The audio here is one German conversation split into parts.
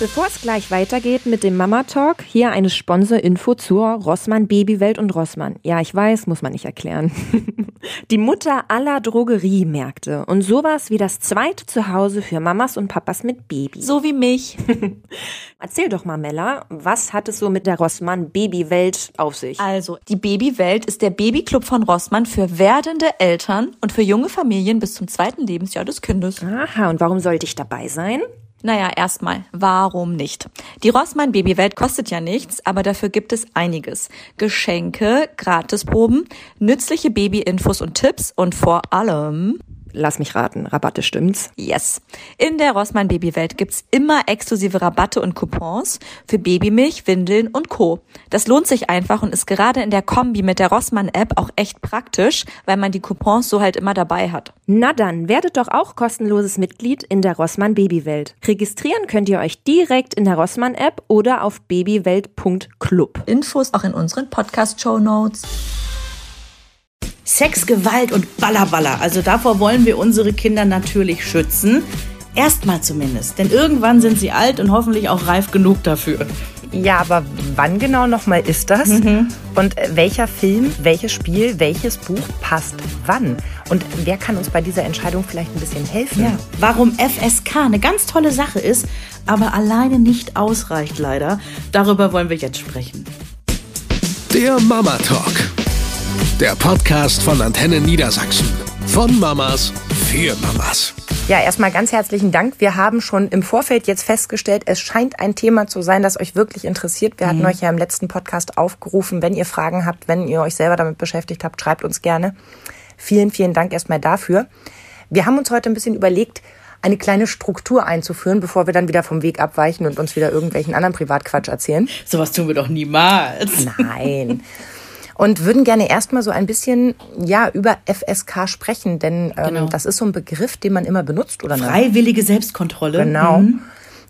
Bevor es gleich weitergeht mit dem Mama Talk, hier eine Sponsor-Info zur Rossmann Babywelt und Rossmann. Ja, ich weiß, muss man nicht erklären. Die Mutter aller Drogeriemärkte und sowas wie das zweite Zuhause für Mamas und Papas mit Baby. So wie mich. Erzähl doch mal, Mella, was hat es so mit der Rossmann Babywelt auf sich? Also, die Babywelt ist der Babyclub von Rossmann für werdende Eltern und für junge Familien bis zum zweiten Lebensjahr des Kindes. Aha, und warum sollte ich dabei sein? Naja, erstmal, warum nicht? Die Rossmann Babywelt kostet ja nichts, aber dafür gibt es einiges. Geschenke, Gratisproben, nützliche Babyinfos und Tipps und vor allem Lass mich raten, Rabatte stimmt's? Yes. In der Rossmann Babywelt gibt's immer exklusive Rabatte und Coupons für Babymilch, Windeln und Co. Das lohnt sich einfach und ist gerade in der Kombi mit der Rossmann App auch echt praktisch, weil man die Coupons so halt immer dabei hat. Na dann, werdet doch auch kostenloses Mitglied in der Rossmann Babywelt. Registrieren könnt ihr euch direkt in der Rossmann App oder auf babywelt.club. Infos auch in unseren Podcast Show Notes. Sex, Gewalt und Ballerballer. Also davor wollen wir unsere Kinder natürlich schützen. Erstmal zumindest. Denn irgendwann sind sie alt und hoffentlich auch reif genug dafür. Ja, aber wann genau nochmal ist das? Mhm. Und welcher Film, welches Spiel, welches Buch passt wann? Und wer kann uns bei dieser Entscheidung vielleicht ein bisschen helfen? Ja, warum FSK eine ganz tolle Sache ist, aber alleine nicht ausreicht leider. Darüber wollen wir jetzt sprechen. Der Mama Talk. Der Podcast von Antenne Niedersachsen. Von Mamas für Mamas. Ja, erstmal ganz herzlichen Dank. Wir haben schon im Vorfeld jetzt festgestellt, es scheint ein Thema zu sein, das euch wirklich interessiert. Wir hatten euch ja im letzten Podcast aufgerufen, wenn ihr Fragen habt, wenn ihr euch selber damit beschäftigt habt, schreibt uns gerne. Vielen, vielen Dank erstmal dafür. Wir haben uns heute ein bisschen überlegt, eine kleine Struktur einzuführen, bevor wir dann wieder vom Weg abweichen und uns wieder irgendwelchen anderen Privatquatsch erzählen. Sowas tun wir doch niemals. Nein. Und würden gerne erstmal so ein bisschen ja über FSK sprechen, denn ähm, Genau. das ist so ein Begriff, den man immer benutzt oder? Freiwillige Selbstkontrolle. Genau. Mhm.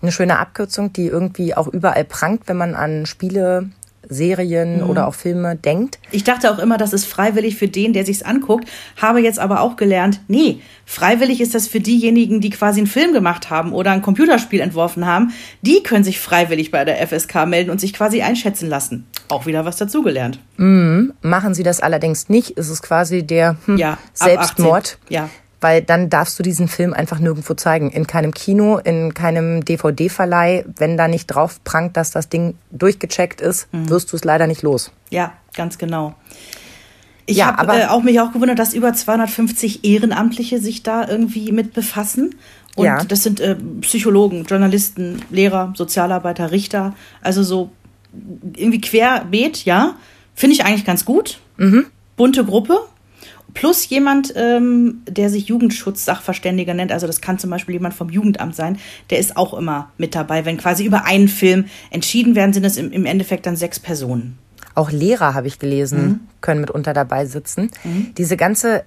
Eine schöne Abkürzung, die irgendwie auch überall prangt, wenn man an Spiele, Serien Mhm. oder auch Filme denkt. Ich dachte auch immer, das ist freiwillig für den, der sich's anguckt, habe jetzt aber auch gelernt, nee, freiwillig ist das für diejenigen, die quasi einen Film gemacht haben oder ein Computerspiel entworfen haben. Die können sich freiwillig bei der FSK melden und sich quasi einschätzen lassen. Auch wieder was dazugelernt. Machen sie das allerdings nicht, ist es quasi der hm, Ja, Selbstmord. 18. Ja. Weil dann darfst du diesen Film einfach nirgendwo zeigen. In keinem Kino, in keinem DVD-Verleih. Wenn da nicht drauf prangt, dass das Ding durchgecheckt ist, Mhm. wirst du es leider nicht los. Ja, ganz genau. Ich Ja, habe äh, auch mich auch gewundert, dass über 250 Ehrenamtliche sich da irgendwie mit befassen. Und Ja. das sind äh, Psychologen, Journalisten, Lehrer, Sozialarbeiter, Richter. Also so irgendwie querbeet, ja. Finde ich eigentlich ganz gut. Bunte Gruppe. Plus jemand, ähm, der sich Jugendschutzsachverständiger nennt. Also das kann zum Beispiel jemand vom Jugendamt sein. Der ist auch immer mit dabei. Wenn quasi über einen Film entschieden werden, sind es im, im Endeffekt dann sechs Personen. Auch Lehrer, habe ich gelesen, Mhm. können mitunter dabei sitzen. Diese ganze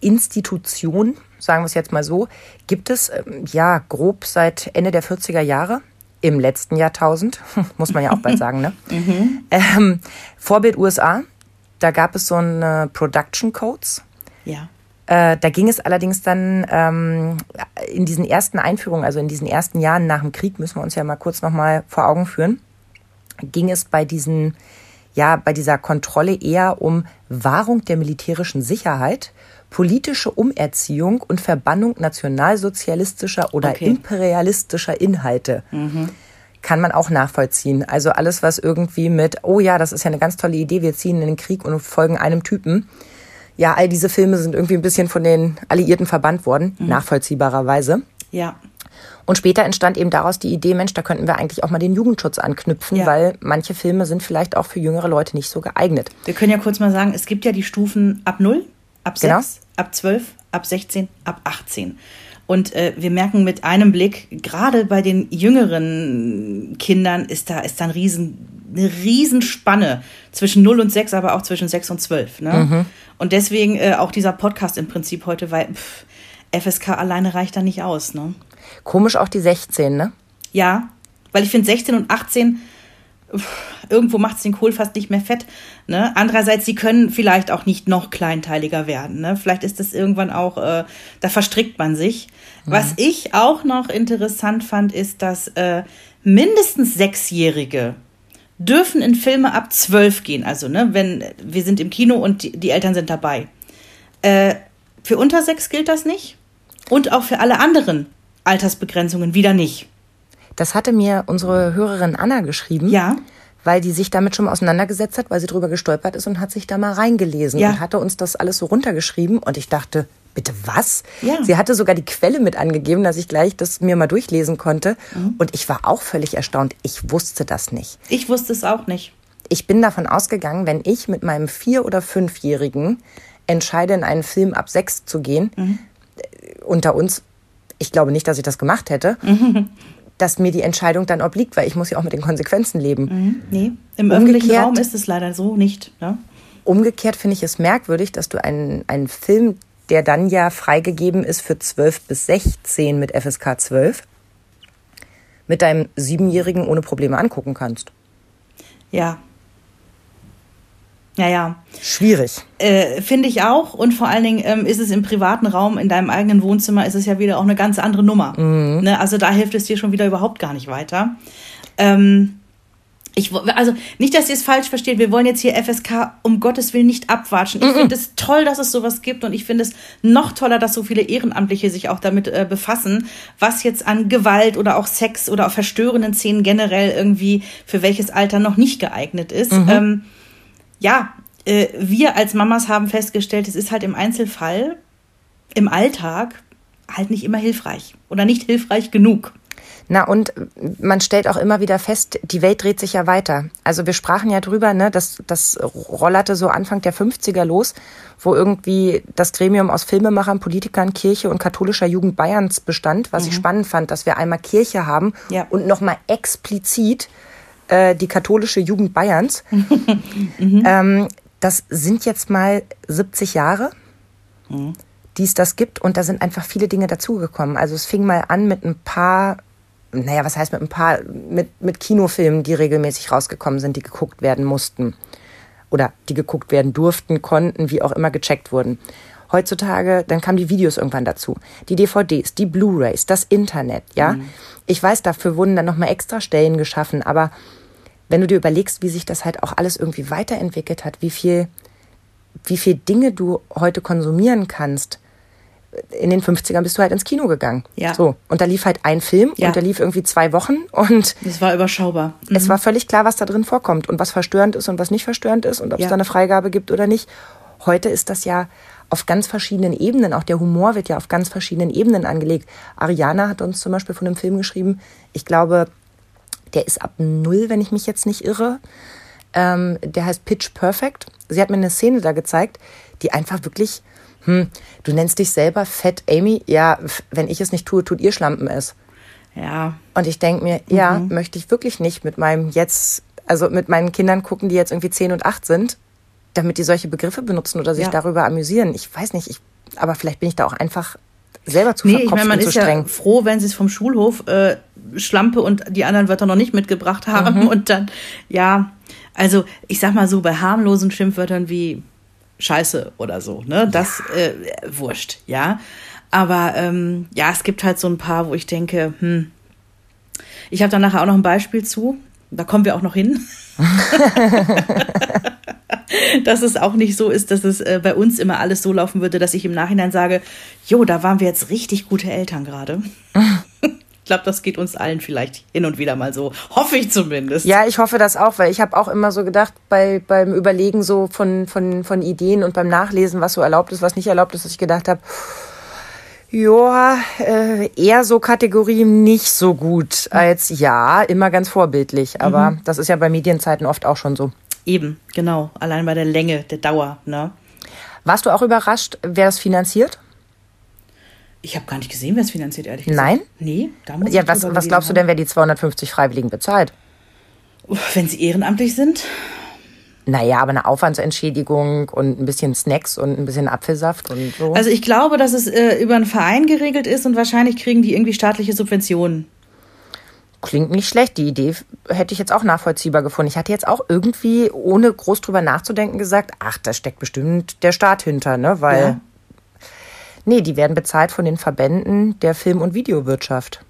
Institution, sagen wir es jetzt mal so, gibt es ähm, ja grob seit Ende der 40er Jahre. Im letzten Jahrtausend, muss man ja auch bald sagen, ne? Ähm, Vorbild USA, da gab es so eine Production Codes. Ja. Äh, da ging es allerdings dann ähm, in diesen ersten Einführungen, also in diesen ersten Jahren nach dem Krieg, müssen wir uns ja mal kurz nochmal vor Augen führen, ging es bei diesen, ja, bei dieser Kontrolle eher um Wahrung der militärischen Sicherheit, politische Umerziehung und Verbannung nationalsozialistischer oder Okay. imperialistischer Inhalte. Kann man auch nachvollziehen. Also alles, was irgendwie mit, oh ja, das ist ja eine ganz tolle Idee, wir ziehen in den Krieg und folgen einem Typen. Ja, all diese Filme sind irgendwie ein bisschen von den Alliierten verbannt worden, nachvollziehbarerweise. Ja. Und später entstand eben daraus die Idee, Mensch, da könnten wir eigentlich auch mal den Jugendschutz anknüpfen, Ja. weil manche Filme sind vielleicht auch für jüngere Leute nicht so geeignet. Wir können ja kurz mal sagen, es gibt ja die Stufen ab 0, ab 6, Genau. ab 12, ab 16, ab 18. Und äh, wir merken mit einem Blick, gerade bei den jüngeren Kindern ist da, ist da ein riesen, eine Riesenspanne zwischen 0 und 6, aber auch zwischen 6 und 12. Ne? Und deswegen äh, auch dieser Podcast im Prinzip heute, weil pff, FSK alleine reicht da nicht aus. Ne? Komisch auch die 16, ne? Ja, weil ich finde 16 und 18 irgendwo macht es den Kohl fast nicht mehr fett. Ne? Andererseits, sie können vielleicht auch nicht noch kleinteiliger werden. Ne? Vielleicht ist das irgendwann auch, äh, da verstrickt man sich. Mhm. Was ich auch noch interessant fand, ist, dass äh, mindestens Sechsjährige dürfen in Filme ab zwölf gehen. Also, ne, wenn wir sind im Kino und die, die Eltern sind dabei. Äh, für unter sechs gilt das nicht. Und auch für alle anderen Altersbegrenzungen wieder nicht. Das hatte mir unsere Hörerin Anna geschrieben. Ja. Weil die sich damit schon mal auseinandergesetzt hat, weil sie drüber gestolpert ist und hat sich da mal reingelesen ja. und hatte uns das alles so runtergeschrieben. Und ich dachte, bitte was? Ja. Sie hatte sogar die Quelle mit angegeben, dass ich gleich das mir mal durchlesen konnte. Mhm. Und ich war auch völlig erstaunt. Ich wusste das nicht. Ich wusste es auch nicht. Ich bin davon ausgegangen, wenn ich mit meinem vier- oder fünfjährigen entscheide, in einen Film ab sechs zu gehen, mhm. unter uns, ich glaube nicht, dass ich das gemacht hätte, mhm dass mir die Entscheidung dann obliegt, weil ich muss ja auch mit den Konsequenzen leben. Mhm. Nee, im umgekehrt, öffentlichen Raum ist es leider so nicht. Ja? Umgekehrt finde ich es merkwürdig, dass du einen, einen Film, der dann ja freigegeben ist für 12 bis 16 mit FSK 12, mit deinem Siebenjährigen ohne Probleme angucken kannst. Ja, ja, ja. Schwierig. Äh, Finde ich auch. Und vor allen Dingen ähm, ist es im privaten Raum, in deinem eigenen Wohnzimmer, ist es ja wieder auch eine ganz andere Nummer. Mhm. Ne? Also da hilft es dir schon wieder überhaupt gar nicht weiter. Ähm, ich, also nicht, dass ihr es falsch versteht. Wir wollen jetzt hier FSK um Gottes Willen nicht abwatschen. Ich mhm. finde es toll, dass es sowas gibt und ich finde es noch toller, dass so viele Ehrenamtliche sich auch damit äh, befassen, was jetzt an Gewalt oder auch Sex oder auch verstörenden Szenen generell irgendwie für welches Alter noch nicht geeignet ist. Mhm. Ähm, ja, äh, wir als Mamas haben festgestellt, es ist halt im Einzelfall, im Alltag, halt nicht immer hilfreich oder nicht hilfreich genug. Na und man stellt auch immer wieder fest, die Welt dreht sich ja weiter. Also wir sprachen ja drüber, ne, dass das rollerte so Anfang der 50er los, wo irgendwie das Gremium aus Filmemachern, Politikern, Kirche und katholischer Jugend Bayerns bestand, was mhm. ich spannend fand, dass wir einmal Kirche haben ja. und nochmal explizit äh, die katholische Jugend Bayerns. mhm. ähm, das sind jetzt mal 70 Jahre, mhm. die es das gibt. Und da sind einfach viele Dinge dazugekommen. Also es fing mal an mit ein paar, naja, was heißt mit ein paar, mit, mit Kinofilmen, die regelmäßig rausgekommen sind, die geguckt werden mussten. Oder die geguckt werden durften, konnten, wie auch immer gecheckt wurden. Heutzutage, dann kamen die Videos irgendwann dazu. Die DVDs, die Blu-rays, das Internet, ja. Mhm. Ich weiß, dafür wurden dann nochmal extra Stellen geschaffen, aber wenn du dir überlegst, wie sich das halt auch alles irgendwie weiterentwickelt hat, wie viel, wie viel Dinge du heute konsumieren kannst, in den 50ern bist du halt ins Kino gegangen. Ja. So. Und da lief halt ein Film ja. und der lief irgendwie zwei Wochen und. Es war überschaubar. Mhm. Es war völlig klar, was da drin vorkommt und was verstörend ist und was nicht verstörend ist und ob ja. es da eine Freigabe gibt oder nicht. Heute ist das ja auf ganz verschiedenen Ebenen. Auch der Humor wird ja auf ganz verschiedenen Ebenen angelegt. Ariana hat uns zum Beispiel von einem Film geschrieben. Ich glaube, der ist ab null, wenn ich mich jetzt nicht irre. Ähm, der heißt Pitch Perfect. Sie hat mir eine Szene da gezeigt, die einfach wirklich, hm, du nennst dich selber Fett Amy. Ja, wenn ich es nicht tue, tut ihr Schlampen es. Ja. Und ich denke mir, mhm. ja, möchte ich wirklich nicht mit meinem jetzt, also mit meinen Kindern gucken, die jetzt irgendwie zehn und acht sind, damit die solche Begriffe benutzen oder sich ja. darüber amüsieren. Ich weiß nicht, ich, aber vielleicht bin ich da auch einfach selber zu nee, ich meine, man ist streng. ja froh, wenn sie es vom Schulhof äh, Schlampe und die anderen Wörter noch nicht mitgebracht haben mhm. und dann, ja, also ich sag mal so, bei harmlosen Schimpfwörtern wie Scheiße oder so, ne, das ja. äh, wurscht, ja. Aber ähm, ja, es gibt halt so ein paar, wo ich denke, hm, ich habe da nachher auch noch ein Beispiel zu. Da kommen wir auch noch hin. dass es auch nicht so ist, dass es äh, bei uns immer alles so laufen würde, dass ich im Nachhinein sage, jo, da waren wir jetzt richtig gute Eltern gerade. Ich glaube, das geht uns allen vielleicht hin und wieder mal so. Hoffe ich zumindest. Ja, ich hoffe das auch, weil ich habe auch immer so gedacht, bei, beim Überlegen so von, von, von Ideen und beim Nachlesen, was so erlaubt ist, was nicht erlaubt ist, dass ich gedacht habe, ja, äh, eher so Kategorie nicht so gut als ja, immer ganz vorbildlich. Aber mhm. das ist ja bei Medienzeiten oft auch schon so. Eben, genau. Allein bei der Länge, der Dauer. Ne? Warst du auch überrascht, wer das finanziert? Ich habe gar nicht gesehen, wer es finanziert, ehrlich gesagt. Nein? Nee, da muss Ja, was, was glaubst du denn, wer die 250 Freiwilligen bezahlt? Wenn sie ehrenamtlich sind? Naja, aber eine Aufwandsentschädigung und ein bisschen Snacks und ein bisschen Apfelsaft und so. Also ich glaube, dass es äh, über einen Verein geregelt ist und wahrscheinlich kriegen die irgendwie staatliche Subventionen. Klingt nicht schlecht. Die Idee hätte ich jetzt auch nachvollziehbar gefunden. Ich hatte jetzt auch irgendwie, ohne groß drüber nachzudenken, gesagt, ach, da steckt bestimmt der Staat hinter, ne? Weil. Ja. Nee, die werden bezahlt von den Verbänden der Film- und Videowirtschaft.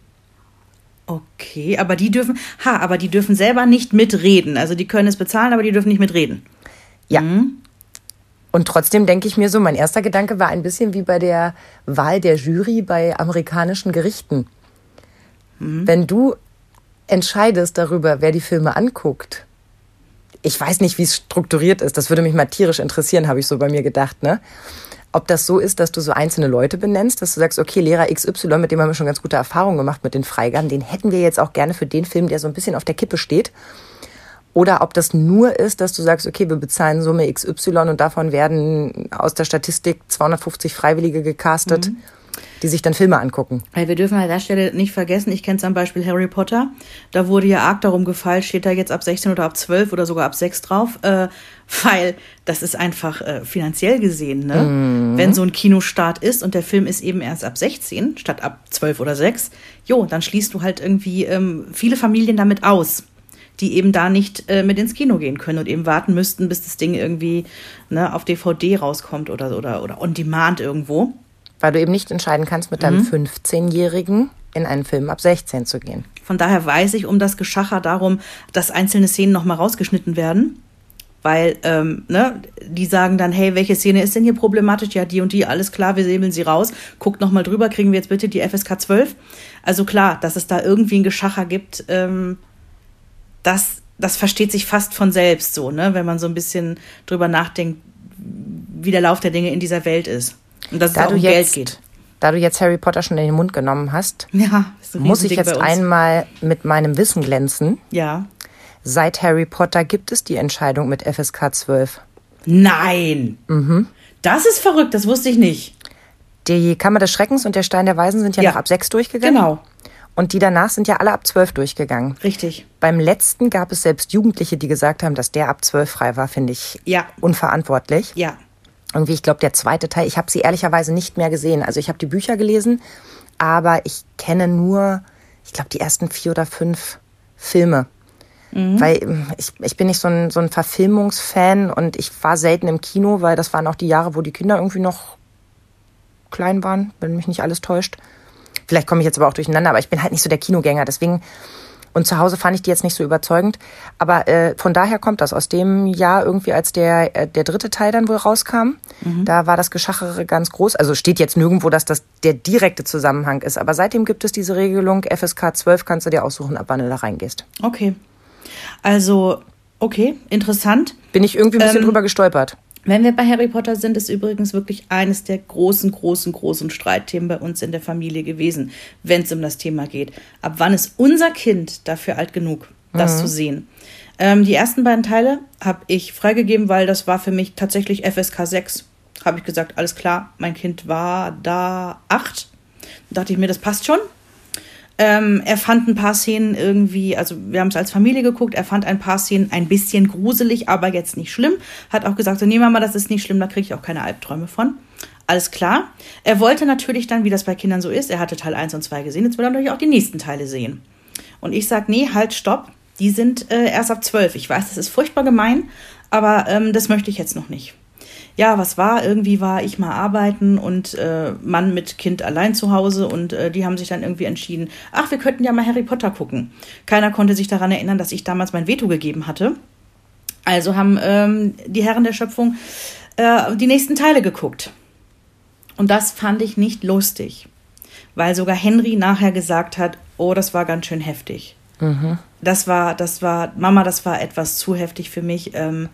Okay, aber die dürfen, ha, aber die dürfen selber nicht mitreden. Also die können es bezahlen, aber die dürfen nicht mitreden. Ja. Mhm. Und trotzdem denke ich mir so, mein erster Gedanke war ein bisschen wie bei der Wahl der Jury bei amerikanischen Gerichten. Mhm. Wenn du entscheidest darüber, wer die Filme anguckt, ich weiß nicht, wie es strukturiert ist, das würde mich mal tierisch interessieren, habe ich so bei mir gedacht, ne? Ob das so ist, dass du so einzelne Leute benennst, dass du sagst, okay, Lehrer XY, mit dem haben wir schon ganz gute Erfahrungen gemacht mit den Freigaben, den hätten wir jetzt auch gerne für den Film, der so ein bisschen auf der Kippe steht. Oder ob das nur ist, dass du sagst, okay, wir bezahlen Summe XY und davon werden aus der Statistik 250 Freiwillige gecastet. Mhm die sich dann Filme angucken. Wir dürfen an der Stelle nicht vergessen, ich kenne zum Beispiel Harry Potter. Da wurde ja arg darum gefallen, steht da jetzt ab 16 oder ab 12 oder sogar ab 6 drauf, äh, weil das ist einfach äh, finanziell gesehen, ne? Mhm. Wenn so ein Kinostart ist und der Film ist eben erst ab 16 statt ab 12 oder 6, jo, dann schließt du halt irgendwie ähm, viele Familien damit aus die eben da nicht äh, mit ins Kino gehen können und eben warten müssten, bis das Ding irgendwie ne, auf DVD rauskommt oder, oder, oder on demand irgendwo. Weil du eben nicht entscheiden kannst, mit deinem mhm. 15-Jährigen in einen Film ab 16 zu gehen. Von daher weiß ich um das Geschacher darum, dass einzelne Szenen nochmal rausgeschnitten werden. Weil, ähm, ne, die sagen dann, hey, welche Szene ist denn hier problematisch? Ja, die und die, alles klar, wir säbeln sie raus. Guckt nochmal drüber, kriegen wir jetzt bitte die FSK 12. Also klar, dass es da irgendwie ein Geschacher gibt, ähm, das, das versteht sich fast von selbst so, ne, wenn man so ein bisschen drüber nachdenkt, wie der Lauf der Dinge in dieser Welt ist. Und dass da es auch um jetzt, Geld geht. Da du jetzt Harry Potter schon in den Mund genommen hast, ja, muss ich jetzt einmal mit meinem Wissen glänzen. Ja. Seit Harry Potter gibt es die Entscheidung mit FSK 12. Nein! Mhm. Das ist verrückt, das wusste ich nicht. Die Kammer des Schreckens und der Stein der Weisen sind ja, ja. noch ab 6 durchgegangen. Genau. Und die danach sind ja alle ab 12 durchgegangen. Richtig. Beim letzten gab es selbst Jugendliche, die gesagt haben, dass der ab 12 frei war, finde ich ja. unverantwortlich. Ja irgendwie, ich glaube, der zweite Teil, ich habe sie ehrlicherweise nicht mehr gesehen. Also ich habe die Bücher gelesen, aber ich kenne nur, ich glaube, die ersten vier oder fünf Filme. Mhm. Weil ähm, ich, ich bin nicht so ein, so ein Verfilmungsfan und ich war selten im Kino, weil das waren auch die Jahre, wo die Kinder irgendwie noch klein waren, wenn mich nicht alles täuscht. Vielleicht komme ich jetzt aber auch durcheinander, aber ich bin halt nicht so der Kinogänger. Deswegen und zu Hause fand ich die jetzt nicht so überzeugend. Aber äh, von daher kommt das. Aus dem Jahr irgendwie, als der, äh, der dritte Teil dann wohl rauskam, mhm. da war das Geschachere ganz groß. Also steht jetzt nirgendwo, dass das der direkte Zusammenhang ist. Aber seitdem gibt es diese Regelung, FSK 12 kannst du dir aussuchen, ab wann du da reingehst. Okay. Also, okay, interessant. Bin ich irgendwie ein bisschen ähm, drüber gestolpert. Wenn wir bei Harry Potter sind, ist übrigens wirklich eines der großen, großen, großen Streitthemen bei uns in der Familie gewesen, wenn es um das Thema geht. Ab wann ist unser Kind dafür alt genug, das mhm. zu sehen? Ähm, die ersten beiden Teile habe ich freigegeben, weil das war für mich tatsächlich FSK 6. Habe ich gesagt, alles klar, mein Kind war da acht. Da dachte ich mir, das passt schon. Ähm, er fand ein paar Szenen irgendwie, also wir haben es als Familie geguckt, er fand ein paar Szenen ein bisschen gruselig, aber jetzt nicht schlimm. Hat auch gesagt, so, nee Mama, das ist nicht schlimm, da kriege ich auch keine Albträume von. Alles klar. Er wollte natürlich dann, wie das bei Kindern so ist, er hatte Teil 1 und 2 gesehen, jetzt will er natürlich auch die nächsten Teile sehen. Und ich sage, nee, halt, stopp, die sind äh, erst ab 12. Ich weiß, das ist furchtbar gemein, aber ähm, das möchte ich jetzt noch nicht ja, was war? Irgendwie war ich mal arbeiten und äh, Mann mit Kind allein zu Hause und äh, die haben sich dann irgendwie entschieden, ach, wir könnten ja mal Harry Potter gucken. Keiner konnte sich daran erinnern, dass ich damals mein Veto gegeben hatte. Also haben ähm, die Herren der Schöpfung äh, die nächsten Teile geguckt. Und das fand ich nicht lustig, weil sogar Henry nachher gesagt hat, oh, das war ganz schön heftig. Mhm. Das war, das war, Mama, das war etwas zu heftig für mich. Ähm,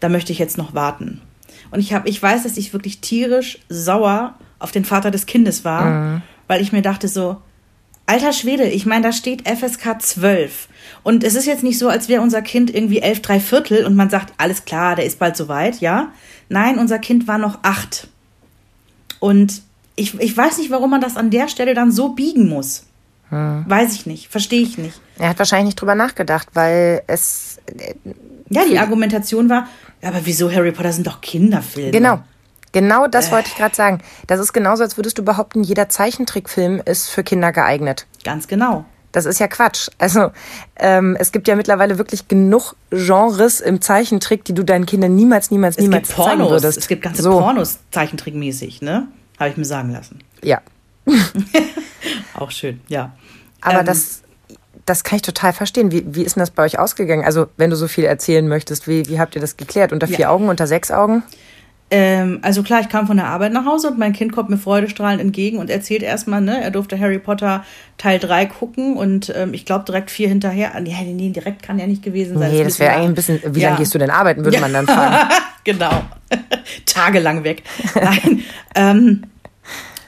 da möchte ich jetzt noch warten. Und ich, hab, ich weiß, dass ich wirklich tierisch sauer auf den Vater des Kindes war, mhm. weil ich mir dachte so, alter Schwede, ich meine, da steht FSK 12. Und es ist jetzt nicht so, als wäre unser Kind irgendwie elf, drei Viertel und man sagt, alles klar, der ist bald soweit, ja? Nein, unser Kind war noch acht. Und ich, ich weiß nicht, warum man das an der Stelle dann so biegen muss. Hm. Weiß ich nicht, verstehe ich nicht. Er hat wahrscheinlich nicht drüber nachgedacht, weil es. Ja, die Argumentation war, aber wieso Harry Potter sind doch Kinderfilme? Genau. Genau das äh. wollte ich gerade sagen. Das ist genauso, als würdest du behaupten, jeder Zeichentrickfilm ist für Kinder geeignet. Ganz genau. Das ist ja Quatsch. Also ähm, es gibt ja mittlerweile wirklich genug Genres im Zeichentrick, die du deinen Kindern niemals, niemals, niemals es gibt Pornos, zeigen würdest. Es gibt ganze so. Pornos zeichentrickmäßig, ne? Habe ich mir sagen lassen. Ja. Auch schön, ja. Aber ähm, das, das kann ich total verstehen. Wie, wie ist denn das bei euch ausgegangen? Also, wenn du so viel erzählen möchtest, wie, wie habt ihr das geklärt? Unter vier ja. Augen, unter sechs Augen? Ähm, also klar, ich kam von der Arbeit nach Hause und mein Kind kommt mir freudestrahlend entgegen und erzählt erstmal, ne, er durfte Harry Potter Teil 3 gucken und ähm, ich glaube direkt vier hinterher. Nee, nee, direkt kann ja nicht gewesen sein. Nee, das, das wäre eigentlich ein bisschen, wie ja. lange gehst du denn arbeiten, würde ja. man dann fragen. genau. Tagelang weg. Nein. ähm,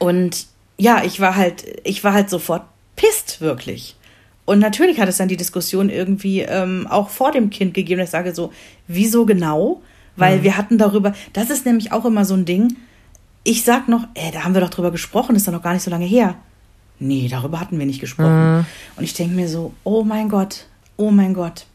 und ja, ich war halt, ich war halt sofort pisst, wirklich. Und natürlich hat es dann die Diskussion irgendwie ähm, auch vor dem Kind gegeben, ich sage so, wieso genau? Weil mhm. wir hatten darüber, das ist nämlich auch immer so ein Ding. Ich sag noch, ey, da haben wir doch drüber gesprochen, ist doch noch gar nicht so lange her. Nee, darüber hatten wir nicht gesprochen. Mhm. Und ich denke mir so, oh mein Gott, oh mein Gott.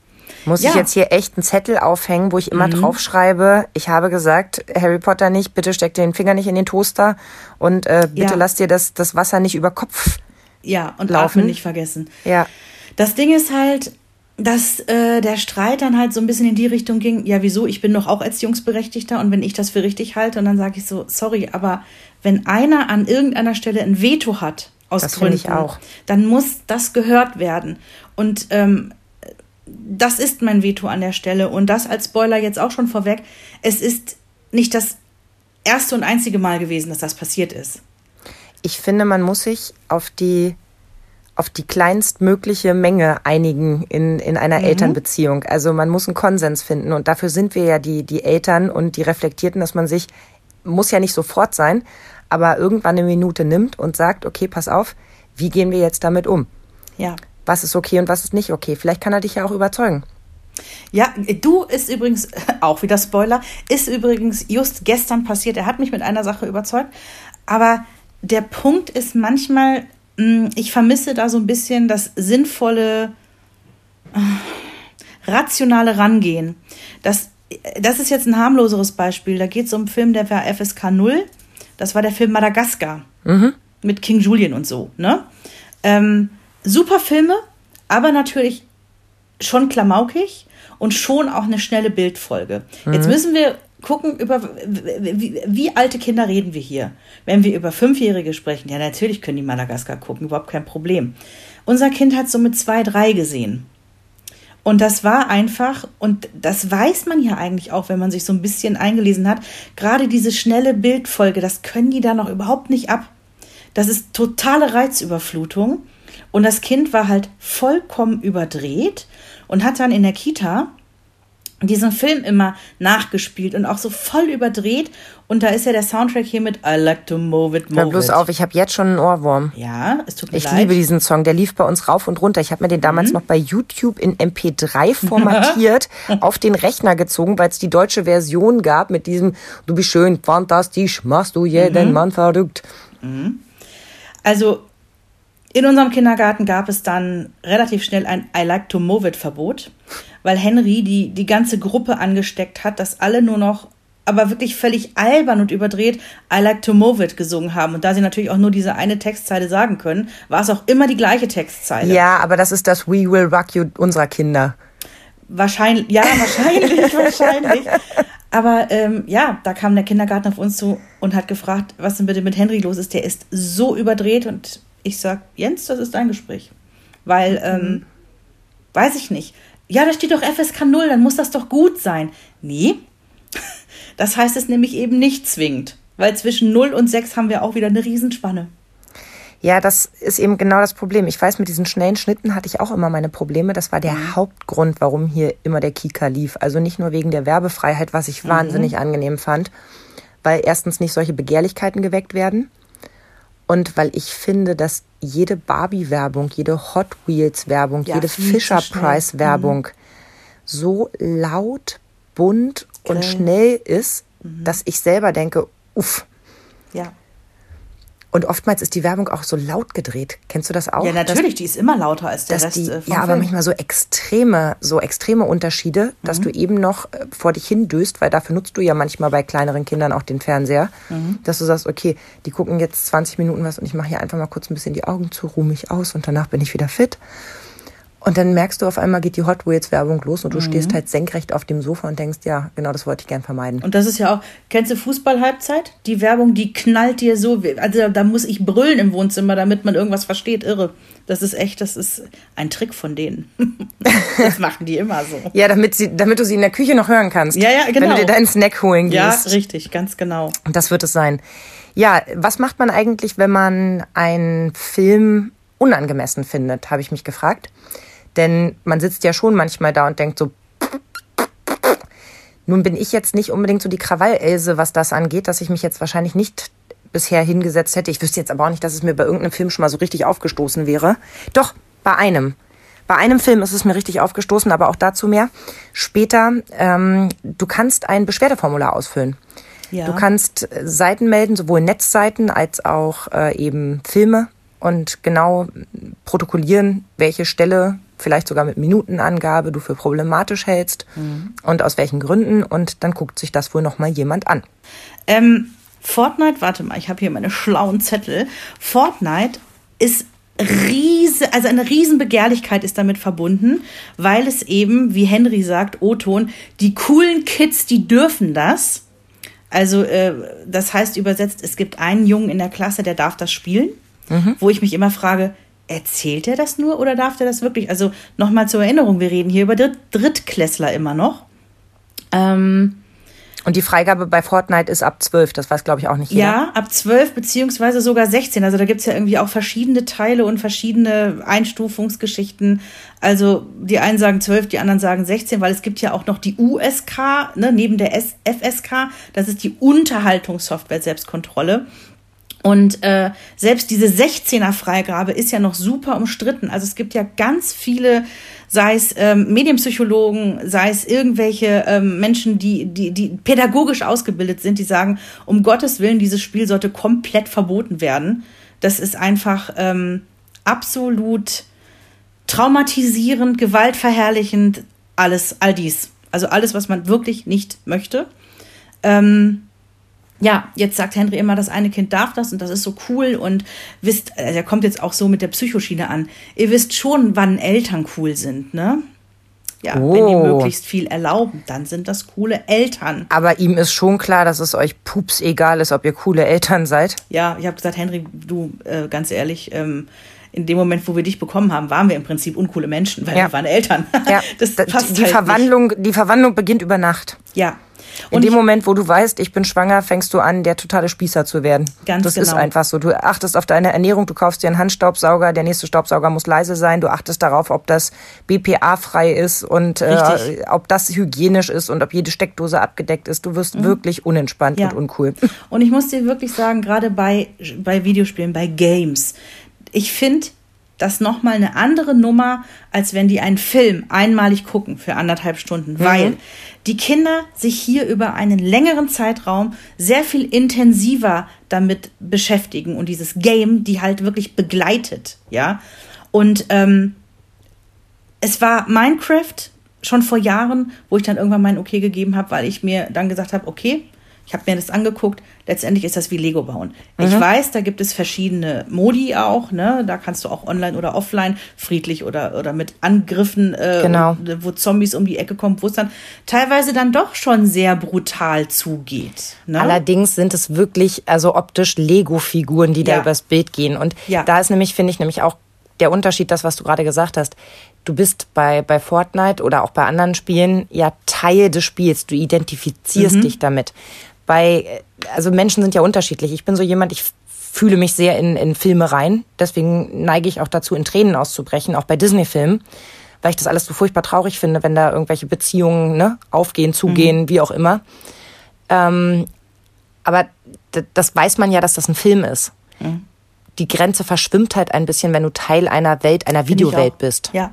Muss ja. ich jetzt hier echt einen Zettel aufhängen, wo ich immer mhm. draufschreibe, ich habe gesagt, Harry Potter nicht, bitte steck den Finger nicht in den Toaster und äh, bitte ja. lass dir das, das Wasser nicht über Kopf Ja, und laufen. Atmen nicht vergessen. Ja. Das Ding ist halt, dass äh, der Streit dann halt so ein bisschen in die Richtung ging, ja, wieso, ich bin doch auch als Jungsberechtigter und wenn ich das für richtig halte und dann sage ich so, sorry, aber wenn einer an irgendeiner Stelle ein Veto hat, aus das Gründen, auch. dann muss das gehört werden. Und ähm, das ist mein Veto an der Stelle. Und das als Spoiler jetzt auch schon vorweg. Es ist nicht das erste und einzige Mal gewesen, dass das passiert ist. Ich finde, man muss sich auf die auf die kleinstmögliche Menge einigen in, in einer mhm. Elternbeziehung. Also man muss einen Konsens finden und dafür sind wir ja die, die Eltern und die Reflektierten, dass man sich, muss ja nicht sofort sein, aber irgendwann eine Minute nimmt und sagt, okay, pass auf, wie gehen wir jetzt damit um? Ja. Was ist okay und was ist nicht okay? Vielleicht kann er dich ja auch überzeugen. Ja, du ist übrigens, auch wieder Spoiler, ist übrigens just gestern passiert. Er hat mich mit einer Sache überzeugt. Aber der Punkt ist manchmal, Mm, ich vermisse da so ein bisschen das sinnvolle, äh, rationale Rangehen. Das, das ist jetzt ein harmloseres Beispiel. Da geht es um einen Film, der war FSK 0. Das war der Film Madagaskar. Mhm. Mit King Julian und so. Ne? Ähm, super Filme, aber natürlich schon klamaukig und schon auch eine schnelle Bildfolge. Mhm. Jetzt müssen wir gucken, über wie, wie, alte Kinder reden wir hier. Wenn wir über Fünfjährige sprechen, ja, natürlich können die Madagaskar gucken, überhaupt kein Problem. Unser Kind hat so mit zwei, drei gesehen. Und das war einfach, und das weiß man ja eigentlich auch, wenn man sich so ein bisschen eingelesen hat, gerade diese schnelle Bildfolge, das können die da noch überhaupt nicht ab. Das ist totale Reizüberflutung. Und das Kind war halt vollkommen überdreht und hat dann in der Kita diesen Film immer nachgespielt und auch so voll überdreht. Und da ist ja der Soundtrack hier mit I like to move it, move Hör bloß it. auf, ich habe jetzt schon einen Ohrwurm. Ja, es tut mir ich leid. Ich liebe diesen Song, der lief bei uns rauf und runter. Ich habe mir den damals mhm. noch bei YouTube in MP3 formatiert, auf den Rechner gezogen, weil es die deutsche Version gab mit diesem Du bist schön, fantastisch, machst du jeden mhm. Mann verrückt. Mhm. Also in unserem Kindergarten gab es dann relativ schnell ein I like to move it Verbot weil Henry die, die ganze Gruppe angesteckt hat, dass alle nur noch aber wirklich völlig albern und überdreht I like to move it gesungen haben. Und da sie natürlich auch nur diese eine Textzeile sagen können, war es auch immer die gleiche Textzeile. Ja, aber das ist das We Will Rock You unserer Kinder. Wahrscheinlich, ja, wahrscheinlich, wahrscheinlich. Aber ähm, ja, da kam der Kindergarten auf uns zu und hat gefragt, was denn bitte mit Henry los ist. Der ist so überdreht und ich sag, Jens, das ist dein Gespräch. Weil, ähm, mhm. weiß ich nicht ja, da steht doch FSK 0, dann muss das doch gut sein. Nee, das heißt es nämlich eben nicht zwingend, weil zwischen 0 und 6 haben wir auch wieder eine Riesenspanne. Ja, das ist eben genau das Problem. Ich weiß, mit diesen schnellen Schnitten hatte ich auch immer meine Probleme. Das war der mhm. Hauptgrund, warum hier immer der Kika lief. Also nicht nur wegen der Werbefreiheit, was ich mhm. wahnsinnig angenehm fand, weil erstens nicht solche Begehrlichkeiten geweckt werden und weil ich finde, dass jede Barbie-Werbung, jede Hot Wheels-Werbung, ja, jede Fisher-Price-Werbung mhm. so laut, bunt Grell. und schnell ist, mhm. dass ich selber denke, uff. Ja. Und oftmals ist die Werbung auch so laut gedreht. Kennst du das auch? Ja, natürlich, dass, die ist immer lauter als der Rest. Die, äh, ja, aber Film. manchmal so extreme, so extreme Unterschiede, dass mhm. du eben noch äh, vor dich hindöst, weil dafür nutzt du ja manchmal bei kleineren Kindern auch den Fernseher, mhm. dass du sagst, okay, die gucken jetzt 20 Minuten was und ich mache hier einfach mal kurz ein bisschen die Augen zu, ruhe mich aus und danach bin ich wieder fit. Und dann merkst du auf einmal geht die Hot Wheels Werbung los und du mhm. stehst halt senkrecht auf dem Sofa und denkst, ja, genau das wollte ich gern vermeiden. Und das ist ja auch, kennst du Fußball-Halbzeit? Die Werbung, die knallt dir so, also da muss ich brüllen im Wohnzimmer, damit man irgendwas versteht, irre. Das ist echt, das ist ein Trick von denen. das machen die immer so. Ja, damit, sie, damit du sie in der Küche noch hören kannst. Ja, ja, genau. Wenn du dir deinen Snack holen gehst. Ja, richtig, ganz genau. Und das wird es sein. Ja, was macht man eigentlich, wenn man einen Film unangemessen findet, habe ich mich gefragt. Denn man sitzt ja schon manchmal da und denkt so, nun bin ich jetzt nicht unbedingt so die Krawallelse, was das angeht, dass ich mich jetzt wahrscheinlich nicht bisher hingesetzt hätte. Ich wüsste jetzt aber auch nicht, dass es mir bei irgendeinem Film schon mal so richtig aufgestoßen wäre. Doch, bei einem. Bei einem Film ist es mir richtig aufgestoßen, aber auch dazu mehr. Später, ähm, du kannst ein Beschwerdeformular ausfüllen. Ja. Du kannst Seiten melden, sowohl Netzseiten als auch äh, eben Filme und genau protokollieren, welche Stelle vielleicht sogar mit Minutenangabe du für problematisch hältst mhm. und aus welchen Gründen und dann guckt sich das wohl noch mal jemand an. Ähm, Fortnite, warte mal, ich habe hier meine schlauen Zettel. Fortnite ist riese, also eine Riesenbegehrlichkeit ist damit verbunden, weil es eben, wie Henry sagt, O-Ton, die coolen Kids, die dürfen das. Also äh, das heißt übersetzt, es gibt einen Jungen in der Klasse, der darf das spielen, mhm. wo ich mich immer frage, erzählt er das nur oder darf er das wirklich? Also nochmal zur Erinnerung, wir reden hier über Dritt Drittklässler immer noch. Ähm, und die Freigabe bei Fortnite ist ab 12, das weiß, glaube ich, auch nicht jeder. Ja, ab 12 beziehungsweise sogar 16. Also da gibt's ja irgendwie auch verschiedene Teile und verschiedene Einstufungsgeschichten. Also die einen sagen 12, die anderen sagen 16, weil es gibt ja auch noch die USK, ne, neben der FSK, das ist die Unterhaltungssoftware Selbstkontrolle. Und äh, selbst diese 16er Freigabe ist ja noch super umstritten. Also es gibt ja ganz viele, sei es ähm, Medienpsychologen, sei es irgendwelche ähm, Menschen, die, die, die pädagogisch ausgebildet sind, die sagen, um Gottes Willen, dieses Spiel sollte komplett verboten werden. Das ist einfach ähm, absolut traumatisierend, gewaltverherrlichend, alles, all dies. Also alles, was man wirklich nicht möchte. Ähm, ja, jetzt sagt Henry immer, das eine Kind darf das und das ist so cool und wisst, also er kommt jetzt auch so mit der Psychoschiene an. Ihr wisst schon, wann Eltern cool sind, ne? Ja, oh. wenn die oh. möglichst viel erlauben, dann sind das coole Eltern. Aber ihm ist schon klar, dass es euch pups egal ist, ob ihr coole Eltern seid. Ja, ich habe gesagt, Henry, du, äh, ganz ehrlich, ähm, in dem Moment, wo wir dich bekommen haben, waren wir im Prinzip uncoole Menschen, weil ja. wir waren Eltern. Ja, das passt die halt Verwandlung, nicht. die Verwandlung beginnt über Nacht. Ja, in dem Moment, wo du weißt, ich bin schwanger, fängst du an, der totale Spießer zu werden. Ganz das genau. ist einfach so. Du achtest auf deine Ernährung, du kaufst dir einen Handstaubsauger, der nächste Staubsauger muss leise sein, du achtest darauf, ob das BPA-frei ist und äh, ob das hygienisch ist und ob jede Steckdose abgedeckt ist. Du wirst mhm. wirklich unentspannt ja. und uncool. Und ich muss dir wirklich sagen, gerade bei, bei Videospielen, bei Games, ich finde, das nochmal eine andere Nummer, als wenn die einen Film einmalig gucken für anderthalb Stunden, mhm. weil die Kinder sich hier über einen längeren Zeitraum sehr viel intensiver damit beschäftigen und dieses Game, die halt wirklich begleitet, ja. Und ähm, es war Minecraft schon vor Jahren, wo ich dann irgendwann mein Okay gegeben habe, weil ich mir dann gesagt habe, okay, ich habe mir das angeguckt. Letztendlich ist das wie Lego bauen. Mhm. Ich weiß, da gibt es verschiedene Modi auch. Ne? Da kannst du auch online oder offline, friedlich oder, oder mit Angriffen, äh, genau. wo Zombies um die Ecke kommen, wo es dann teilweise dann doch schon sehr brutal zugeht. Ne? Allerdings sind es wirklich, also optisch Lego-Figuren, die ja. da übers Bild gehen. Und ja. da ist nämlich, finde ich, nämlich auch der Unterschied, das, was du gerade gesagt hast. Du bist bei, bei Fortnite oder auch bei anderen Spielen ja Teil des Spiels. Du identifizierst mhm. dich damit bei, also Menschen sind ja unterschiedlich. Ich bin so jemand, ich fühle mich sehr in, in Filme rein. Deswegen neige ich auch dazu, in Tränen auszubrechen, auch bei Disney-Filmen, weil ich das alles so furchtbar traurig finde, wenn da irgendwelche Beziehungen ne, aufgehen, zugehen, mhm. wie auch immer. Ähm, aber das weiß man ja, dass das ein Film ist. Mhm. Die Grenze verschwimmt halt ein bisschen, wenn du Teil einer Welt, einer Videowelt bist. Ja.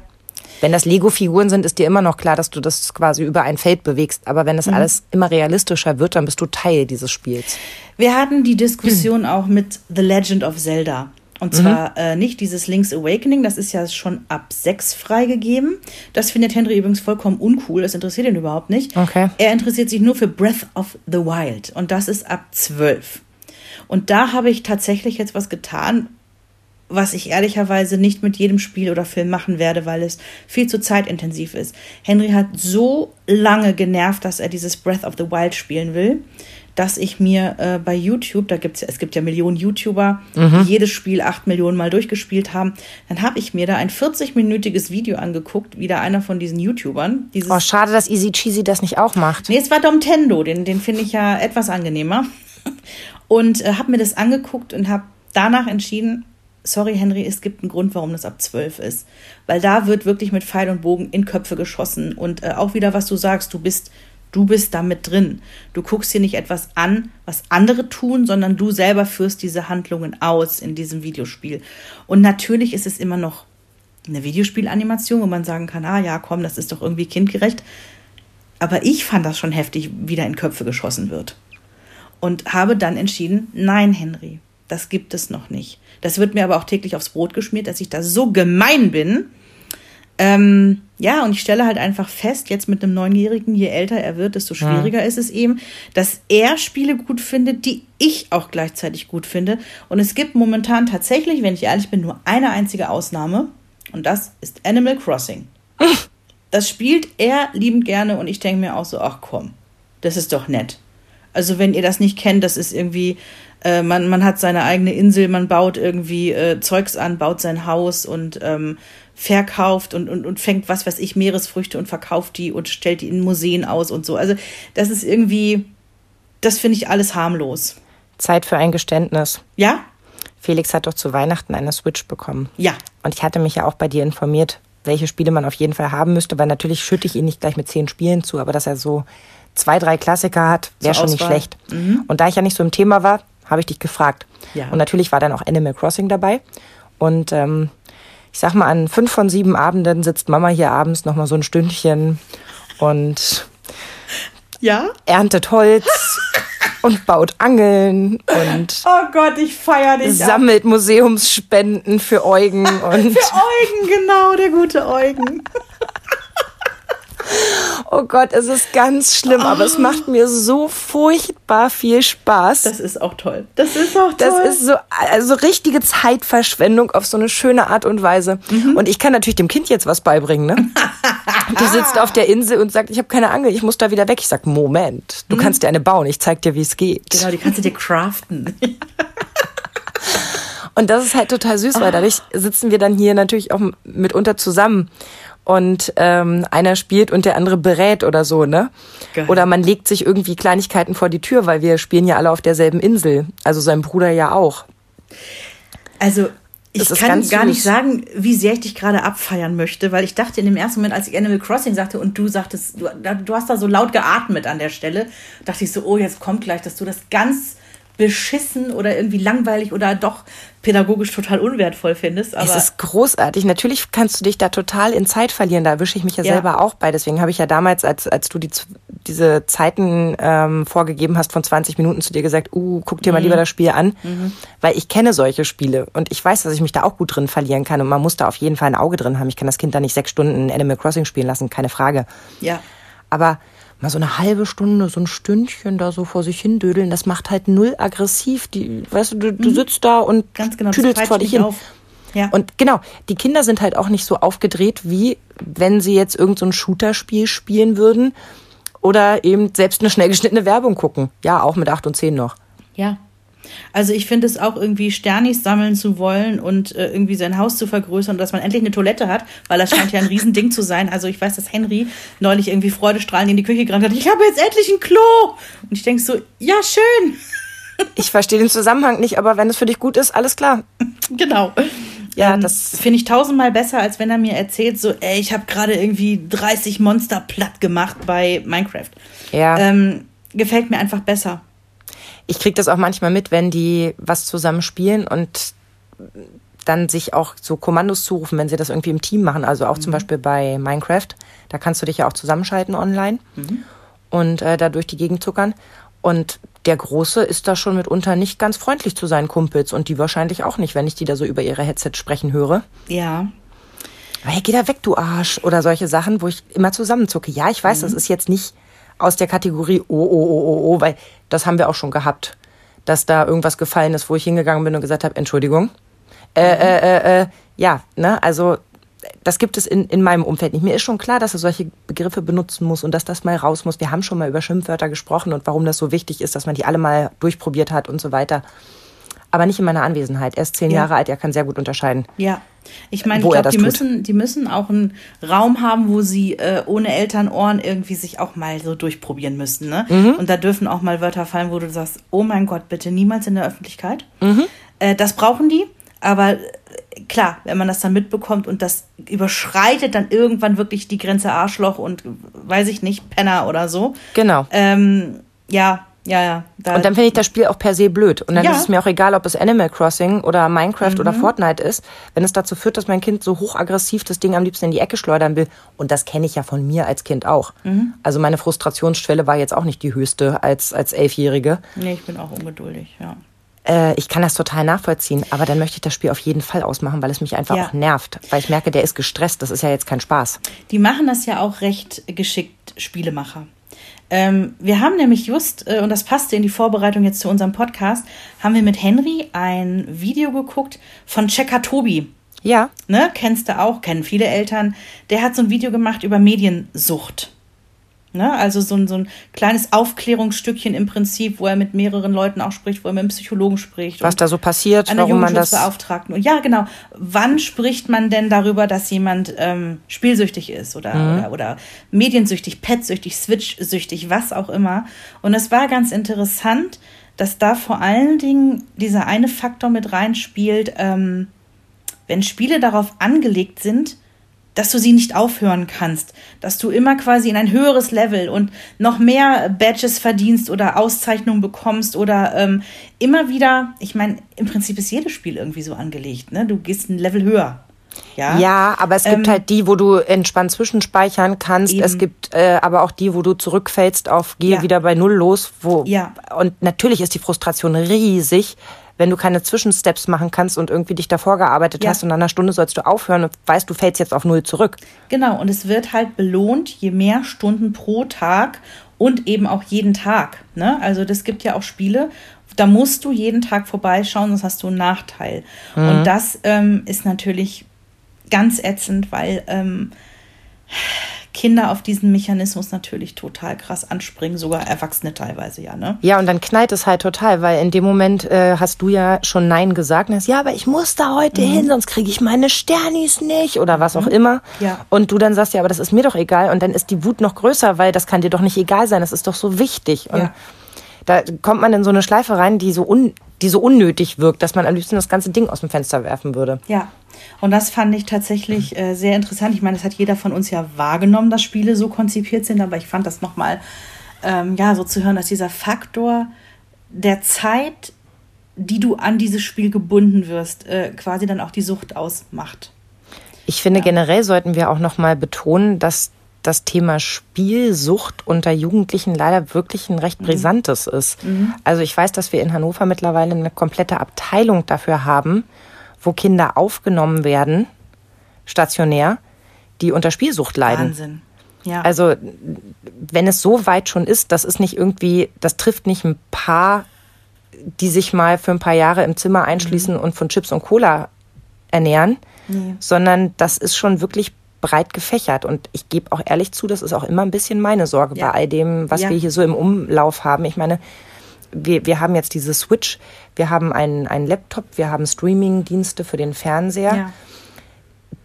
Wenn das Lego-Figuren sind, ist dir immer noch klar, dass du das quasi über ein Feld bewegst. Aber wenn das mhm. alles immer realistischer wird, dann bist du Teil dieses Spiels. Wir hatten die Diskussion auch mit The Legend of Zelda. Und zwar mhm. äh, nicht dieses Link's Awakening, das ist ja schon ab sechs freigegeben. Das findet Henry übrigens vollkommen uncool, das interessiert ihn überhaupt nicht. Okay. Er interessiert sich nur für Breath of the Wild und das ist ab zwölf. Und da habe ich tatsächlich jetzt was getan, was ich ehrlicherweise nicht mit jedem Spiel oder Film machen werde, weil es viel zu zeitintensiv ist. Henry hat so lange genervt, dass er dieses Breath of the Wild spielen will, dass ich mir äh, bei YouTube, da gibt's es gibt ja Millionen YouTuber, mhm. die jedes Spiel acht Millionen Mal durchgespielt haben, dann habe ich mir da ein 40-minütiges Video angeguckt, wieder einer von diesen YouTubern. Dieses oh, schade, dass Easy Cheesy das nicht auch macht. Nee, es war Domtendo, den, den finde ich ja etwas angenehmer. Und äh, habe mir das angeguckt und habe danach entschieden, sorry Henry, es gibt einen Grund, warum das ab 12 ist. Weil da wird wirklich mit Pfeil und Bogen in Köpfe geschossen. Und äh, auch wieder, was du sagst, du bist, du bist damit drin. Du guckst dir nicht etwas an, was andere tun, sondern du selber führst diese Handlungen aus in diesem Videospiel. Und natürlich ist es immer noch eine Videospielanimation, wo man sagen kann, ah ja, komm, das ist doch irgendwie kindgerecht. Aber ich fand das schon heftig, wie da in Köpfe geschossen wird. Und habe dann entschieden, nein, Henry, das gibt es noch nicht. Das wird mir aber auch täglich aufs Brot geschmiert, dass ich da so gemein bin. Ähm, ja, und ich stelle halt einfach fest, jetzt mit einem Neunjährigen, je älter er wird, desto schwieriger ja. ist es eben, dass er Spiele gut findet, die ich auch gleichzeitig gut finde. Und es gibt momentan tatsächlich, wenn ich ehrlich bin, nur eine einzige Ausnahme. Und das ist Animal Crossing. das spielt er liebend gerne und ich denke mir auch so, ach komm, das ist doch nett. Also wenn ihr das nicht kennt, das ist irgendwie äh, man, man hat seine eigene Insel, man baut irgendwie äh, Zeugs an, baut sein Haus und ähm, verkauft und, und, und fängt, was weiß ich, Meeresfrüchte und verkauft die und stellt die in Museen aus und so. Also das ist irgendwie, das finde ich alles harmlos. Zeit für ein Geständnis. Ja? Felix hat doch zu Weihnachten eine Switch bekommen. Ja. Und ich hatte mich ja auch bei dir informiert, welche Spiele man auf jeden Fall haben müsste, weil natürlich schütte ich ihn nicht gleich mit zehn Spielen zu, aber dass er so zwei, drei Klassiker hat, wäre schon nicht schlecht. Mhm. Und da ich ja nicht so im Thema war, habe ich dich gefragt. Ja. Und natürlich war dann auch Animal Crossing dabei. Und ähm, ich sag mal, an fünf von sieben Abenden sitzt Mama hier abends noch mal so ein Stündchen und ja? erntet Holz und baut Angeln und oh Gott, ich feier dich sammelt ab. Museumsspenden für Eugen und für Eugen genau, der gute Eugen. Oh Gott, es ist ganz schlimm, oh. aber es macht mir so furchtbar viel Spaß. Das ist auch toll. Das ist auch toll. Das ist so also richtige Zeitverschwendung auf so eine schöne Art und Weise. Mhm. Und ich kann natürlich dem Kind jetzt was beibringen, ne? Die sitzt auf der Insel und sagt, ich habe keine Angel, ich muss da wieder weg. Ich sag, Moment, du mhm. kannst dir eine bauen, ich zeig dir, wie es geht. Genau, die kannst du dir craften. und das ist halt total süß, weil dadurch sitzen wir dann hier natürlich auch mitunter zusammen und ähm, einer spielt und der andere berät oder so, ne? Geil. Oder man legt sich irgendwie Kleinigkeiten vor die Tür, weil wir spielen ja alle auf derselben Insel. Also sein Bruder ja auch. Also ich kann gar nicht sagen, wie sehr ich dich gerade abfeiern möchte, weil ich dachte in dem ersten Moment, als ich Animal Crossing sagte und du sagtest, du, du hast da so laut geatmet an der Stelle, dachte ich so, oh, jetzt kommt gleich, dass du das ganz beschissen oder irgendwie langweilig oder doch pädagogisch total unwertvoll findest. Aber es ist großartig. Natürlich kannst du dich da total in Zeit verlieren. Da erwische ich mich ja, ja. selber auch bei. Deswegen habe ich ja damals, als, als du die, diese Zeiten ähm, vorgegeben hast von 20 Minuten zu dir gesagt, uh, guck dir mal mhm. lieber das Spiel an. Mhm. Weil ich kenne solche Spiele und ich weiß, dass ich mich da auch gut drin verlieren kann. Und man muss da auf jeden Fall ein Auge drin haben. Ich kann das Kind da nicht sechs Stunden Animal Crossing spielen lassen, keine Frage. Ja. Aber mal so eine halbe Stunde, so ein Stündchen da so vor sich hin dödeln, das macht halt null aggressiv. Die, weißt du, du, du mhm. sitzt da und Ganz genau, tüdelst vor dich hin. Auf. Ja. Und genau, die Kinder sind halt auch nicht so aufgedreht, wie wenn sie jetzt irgendein so Shooter-Spiel spielen würden oder eben selbst eine schnell geschnittene Werbung gucken. Ja, auch mit acht und zehn noch. Ja, also ich finde es auch irgendwie Sternis sammeln zu wollen und äh, irgendwie sein Haus zu vergrößern, dass man endlich eine Toilette hat, weil das scheint ja ein Riesending zu sein. Also ich weiß, dass Henry neulich irgendwie freudestrahlend in die Küche gerannt hat. Ich habe jetzt endlich ein Klo. Und ich denke so, ja, schön. Ich verstehe den Zusammenhang nicht, aber wenn es für dich gut ist, alles klar. Genau. Ja, ähm, das finde ich tausendmal besser, als wenn er mir erzählt, so, ey, ich habe gerade irgendwie 30 Monster platt gemacht bei Minecraft. Ja. Ähm, gefällt mir einfach besser ich kriege das auch manchmal mit, wenn die was zusammen spielen und dann sich auch so Kommandos zurufen, wenn sie das irgendwie im Team machen. Also auch mhm. zum Beispiel bei Minecraft. Da kannst du dich ja auch zusammenschalten online mhm. und äh, da durch die Gegend zuckern. Und der Große ist da schon mitunter nicht ganz freundlich zu seinen Kumpels und die wahrscheinlich auch nicht, wenn ich die da so über ihre Headset sprechen höre. Ja. Hey, geh da weg, du Arsch. Oder solche Sachen, wo ich immer zusammenzucke. Ja, ich weiß, mhm. das ist jetzt nicht aus der Kategorie oh, oh, oh, oh, oh, weil das haben wir auch schon gehabt, dass da irgendwas gefallen ist, wo ich hingegangen bin und gesagt habe, Entschuldigung. Äh, äh, äh, äh, ja, ne, also das gibt es in, in meinem Umfeld nicht. Mir ist schon klar, dass er solche Begriffe benutzen muss und dass das mal raus muss. Wir haben schon mal über Schimpfwörter gesprochen und warum das so wichtig ist, dass man die alle mal durchprobiert hat und so weiter. Aber nicht in meiner Anwesenheit. Er ist zehn ja. Jahre alt, er kann sehr gut unterscheiden. Ja. Ich meine, ich glaube, die müssen, die müssen auch einen Raum haben, wo sie äh, ohne Elternohren irgendwie sich auch mal so durchprobieren müssen. Ne? Mhm. Und da dürfen auch mal Wörter fallen, wo du sagst, oh mein Gott, bitte niemals in der Öffentlichkeit. Mhm. Äh, das brauchen die. Aber klar, wenn man das dann mitbekommt und das überschreitet dann irgendwann wirklich die Grenze Arschloch und weiß ich nicht, Penner oder so. Genau. Ähm, ja, ja, ja. Da und dann finde ich das Spiel auch per se blöd. Und dann ja. ist es mir auch egal, ob es Animal Crossing oder Minecraft mhm. oder Fortnite ist, wenn es dazu führt, dass mein Kind so hochaggressiv das Ding am liebsten in die Ecke schleudern will. Und das kenne ich ja von mir als Kind auch. Mhm. Also meine Frustrationsschwelle war jetzt auch nicht die höchste als, als Elfjährige. Nee, ich bin auch ungeduldig, ja. Äh, ich kann das total nachvollziehen, aber dann möchte ich das Spiel auf jeden Fall ausmachen, weil es mich einfach ja. auch nervt. Weil ich merke, der ist gestresst. Das ist ja jetzt kein Spaß. Die machen das ja auch recht geschickt, Spielemacher. Ähm, wir haben nämlich just, äh, und das passte in die Vorbereitung jetzt zu unserem Podcast, haben wir mit Henry ein Video geguckt von Checker Tobi. Ja. Ne, kennst du auch, kennen viele Eltern. Der hat so ein Video gemacht über Mediensucht. Ne? Also so ein, so ein kleines Aufklärungsstückchen im Prinzip, wo er mit mehreren Leuten auch spricht, wo er mit einem Psychologen spricht. Was da so passiert, warum man das... Beauftragten. Ja, genau. Wann spricht man denn darüber, dass jemand ähm, spielsüchtig ist oder, mhm. oder, oder mediensüchtig, petsüchtig, switchsüchtig, was auch immer. Und es war ganz interessant, dass da vor allen Dingen dieser eine Faktor mit reinspielt, ähm, wenn Spiele darauf angelegt sind, dass du sie nicht aufhören kannst, dass du immer quasi in ein höheres Level und noch mehr Badges verdienst oder Auszeichnungen bekommst oder ähm, immer wieder, ich meine, im Prinzip ist jedes Spiel irgendwie so angelegt, ne? Du gehst ein Level höher. Ja, ja aber es gibt ähm, halt die, wo du entspannt zwischenspeichern kannst. Eben. Es gibt äh, aber auch die, wo du zurückfällst auf gehe ja. wieder bei Null los. Wo, ja. Und natürlich ist die Frustration riesig, wenn du keine Zwischensteps machen kannst und irgendwie dich davor gearbeitet ja. hast und nach einer Stunde sollst du aufhören und weißt, du fällst jetzt auf Null zurück. Genau, und es wird halt belohnt, je mehr Stunden pro Tag und eben auch jeden Tag. Ne? Also das gibt ja auch Spiele, da musst du jeden Tag vorbeischauen, sonst hast du einen Nachteil. Mhm. Und das ähm, ist natürlich ganz ätzend, weil ähm, Kinder auf diesen Mechanismus natürlich total krass anspringen, sogar Erwachsene teilweise, ja, ne? Ja, und dann knallt es halt total, weil in dem Moment äh, hast du ja schon Nein gesagt und hast, ja, aber ich muss da heute mhm. hin, sonst kriege ich meine Sternis nicht oder was auch mhm. immer. Ja. Und du dann sagst, ja, aber das ist mir doch egal und dann ist die Wut noch größer, weil das kann dir doch nicht egal sein, das ist doch so wichtig. Und ja. Da kommt man in so eine Schleife rein, die so, un, die so unnötig wirkt, dass man am liebsten das ganze Ding aus dem Fenster werfen würde. Ja, und das fand ich tatsächlich äh, sehr interessant. Ich meine, das hat jeder von uns ja wahrgenommen, dass Spiele so konzipiert sind, aber ich fand das nochmal, ähm, ja, so zu hören, dass dieser Faktor der Zeit, die du an dieses Spiel gebunden wirst, äh, quasi dann auch die Sucht ausmacht. Ich finde, ja. generell sollten wir auch nochmal betonen, dass das Thema Spielsucht unter Jugendlichen leider wirklich ein recht mhm. brisantes mhm. ist. Mhm. Also ich weiß, dass wir in Hannover mittlerweile eine komplette Abteilung dafür haben, wo Kinder aufgenommen werden, stationär, die unter Spielsucht leiden. Wahnsinn. Ja. Also, wenn es so weit schon ist, das ist nicht irgendwie, das trifft nicht ein paar, die sich mal für ein paar Jahre im Zimmer einschließen mhm. und von Chips und Cola ernähren, nee. sondern das ist schon wirklich breit gefächert. Und ich gebe auch ehrlich zu, das ist auch immer ein bisschen meine Sorge ja. bei all dem, was ja. wir hier so im Umlauf haben. Ich meine, wir, wir haben jetzt diese Switch, wir haben einen, einen Laptop, wir haben Streaming-Dienste für den Fernseher. Ja.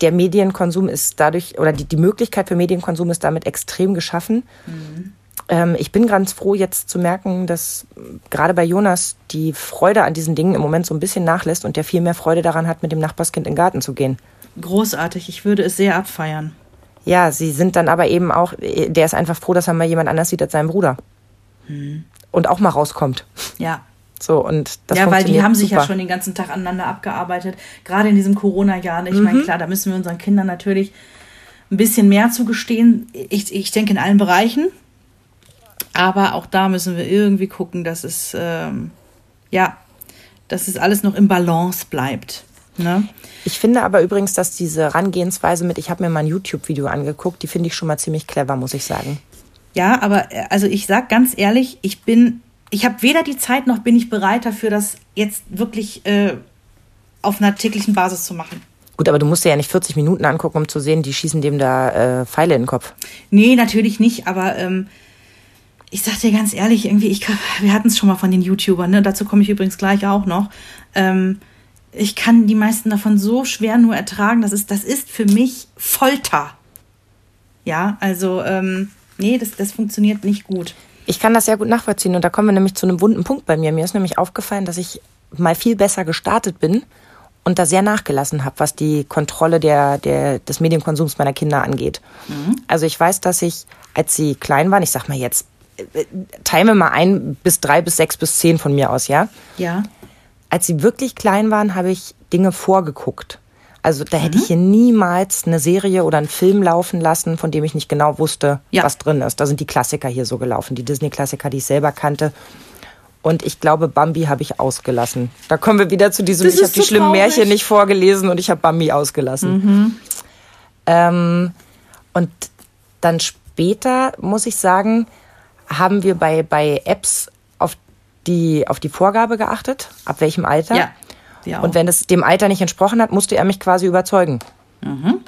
Der Medienkonsum ist dadurch, oder die, die Möglichkeit für Medienkonsum ist damit extrem geschaffen. Mhm. Ähm, ich bin ganz froh, jetzt zu merken, dass gerade bei Jonas die Freude an diesen Dingen im Moment so ein bisschen nachlässt und der viel mehr Freude daran hat, mit dem Nachbarskind in den Garten zu gehen. Großartig, ich würde es sehr abfeiern. Ja, sie sind dann aber eben auch, der ist einfach froh, dass er mal jemand anders sieht als seinen Bruder. Mhm und auch mal rauskommt. Ja, So, und das Ja, weil die haben sich super. ja schon den ganzen Tag aneinander abgearbeitet. Gerade in diesem Corona-Jahr. Ich mhm. meine, klar, da müssen wir unseren Kindern natürlich ein bisschen mehr zugestehen. Ich, ich denke in allen Bereichen. Aber auch da müssen wir irgendwie gucken, dass es, ähm, ja, dass es alles noch im Balance bleibt. Ne? Ich finde aber übrigens, dass diese Herangehensweise mit, ich habe mir mal ein YouTube-Video angeguckt, die finde ich schon mal ziemlich clever, muss ich sagen. Ja, aber äh, also ich sag ganz ehrlich, ich bin, ich habe weder die Zeit noch bin ich bereit dafür, das jetzt wirklich äh, auf einer täglichen Basis zu machen. Gut, aber du musst dir ja nicht 40 Minuten angucken, um zu sehen, die schießen dem da äh, Pfeile in den Kopf. Nee, natürlich nicht, aber ähm, ich sag dir ganz ehrlich, irgendwie, ich, wir hatten es schon mal von den YouTubern, ne? dazu komme ich übrigens gleich auch noch. Ähm, ich kann die meisten davon so schwer nur ertragen, das ist, das ist für mich Folter. Ja, also ähm, nee, das, das funktioniert nicht gut. Ich kann das sehr gut nachvollziehen und da kommen wir nämlich zu einem wunden Punkt bei mir. Mir ist nämlich aufgefallen, dass ich mal viel besser gestartet bin und da sehr nachgelassen habe, was die Kontrolle der, der, des Medienkonsums meiner Kinder angeht. Mhm. Also ich weiß, dass ich, als sie klein waren, ich sag mal jetzt, äh, teile mir mal ein bis drei bis sechs bis zehn von mir aus, ja? Ja. Als sie wirklich klein waren, habe ich Dinge vorgeguckt. Also da hätte mhm. ich hier niemals eine Serie oder einen Film laufen lassen, von dem ich nicht genau wusste, ja. was drin ist. Da sind die Klassiker hier so gelaufen, die Disney-Klassiker, die ich selber kannte. Und ich glaube, Bambi habe ich ausgelassen. Da kommen wir wieder zu diesem, das ich habe die schlimmen traurig. Märchen nicht vorgelesen und ich habe Bambi ausgelassen. Mhm. Ähm, und dann später, muss ich sagen, haben wir bei, bei Apps die, auf die Vorgabe geachtet, ab welchem Alter. Ja. Ja, und wenn es dem Alter nicht entsprochen hat, musste er mich quasi überzeugen. Mhm.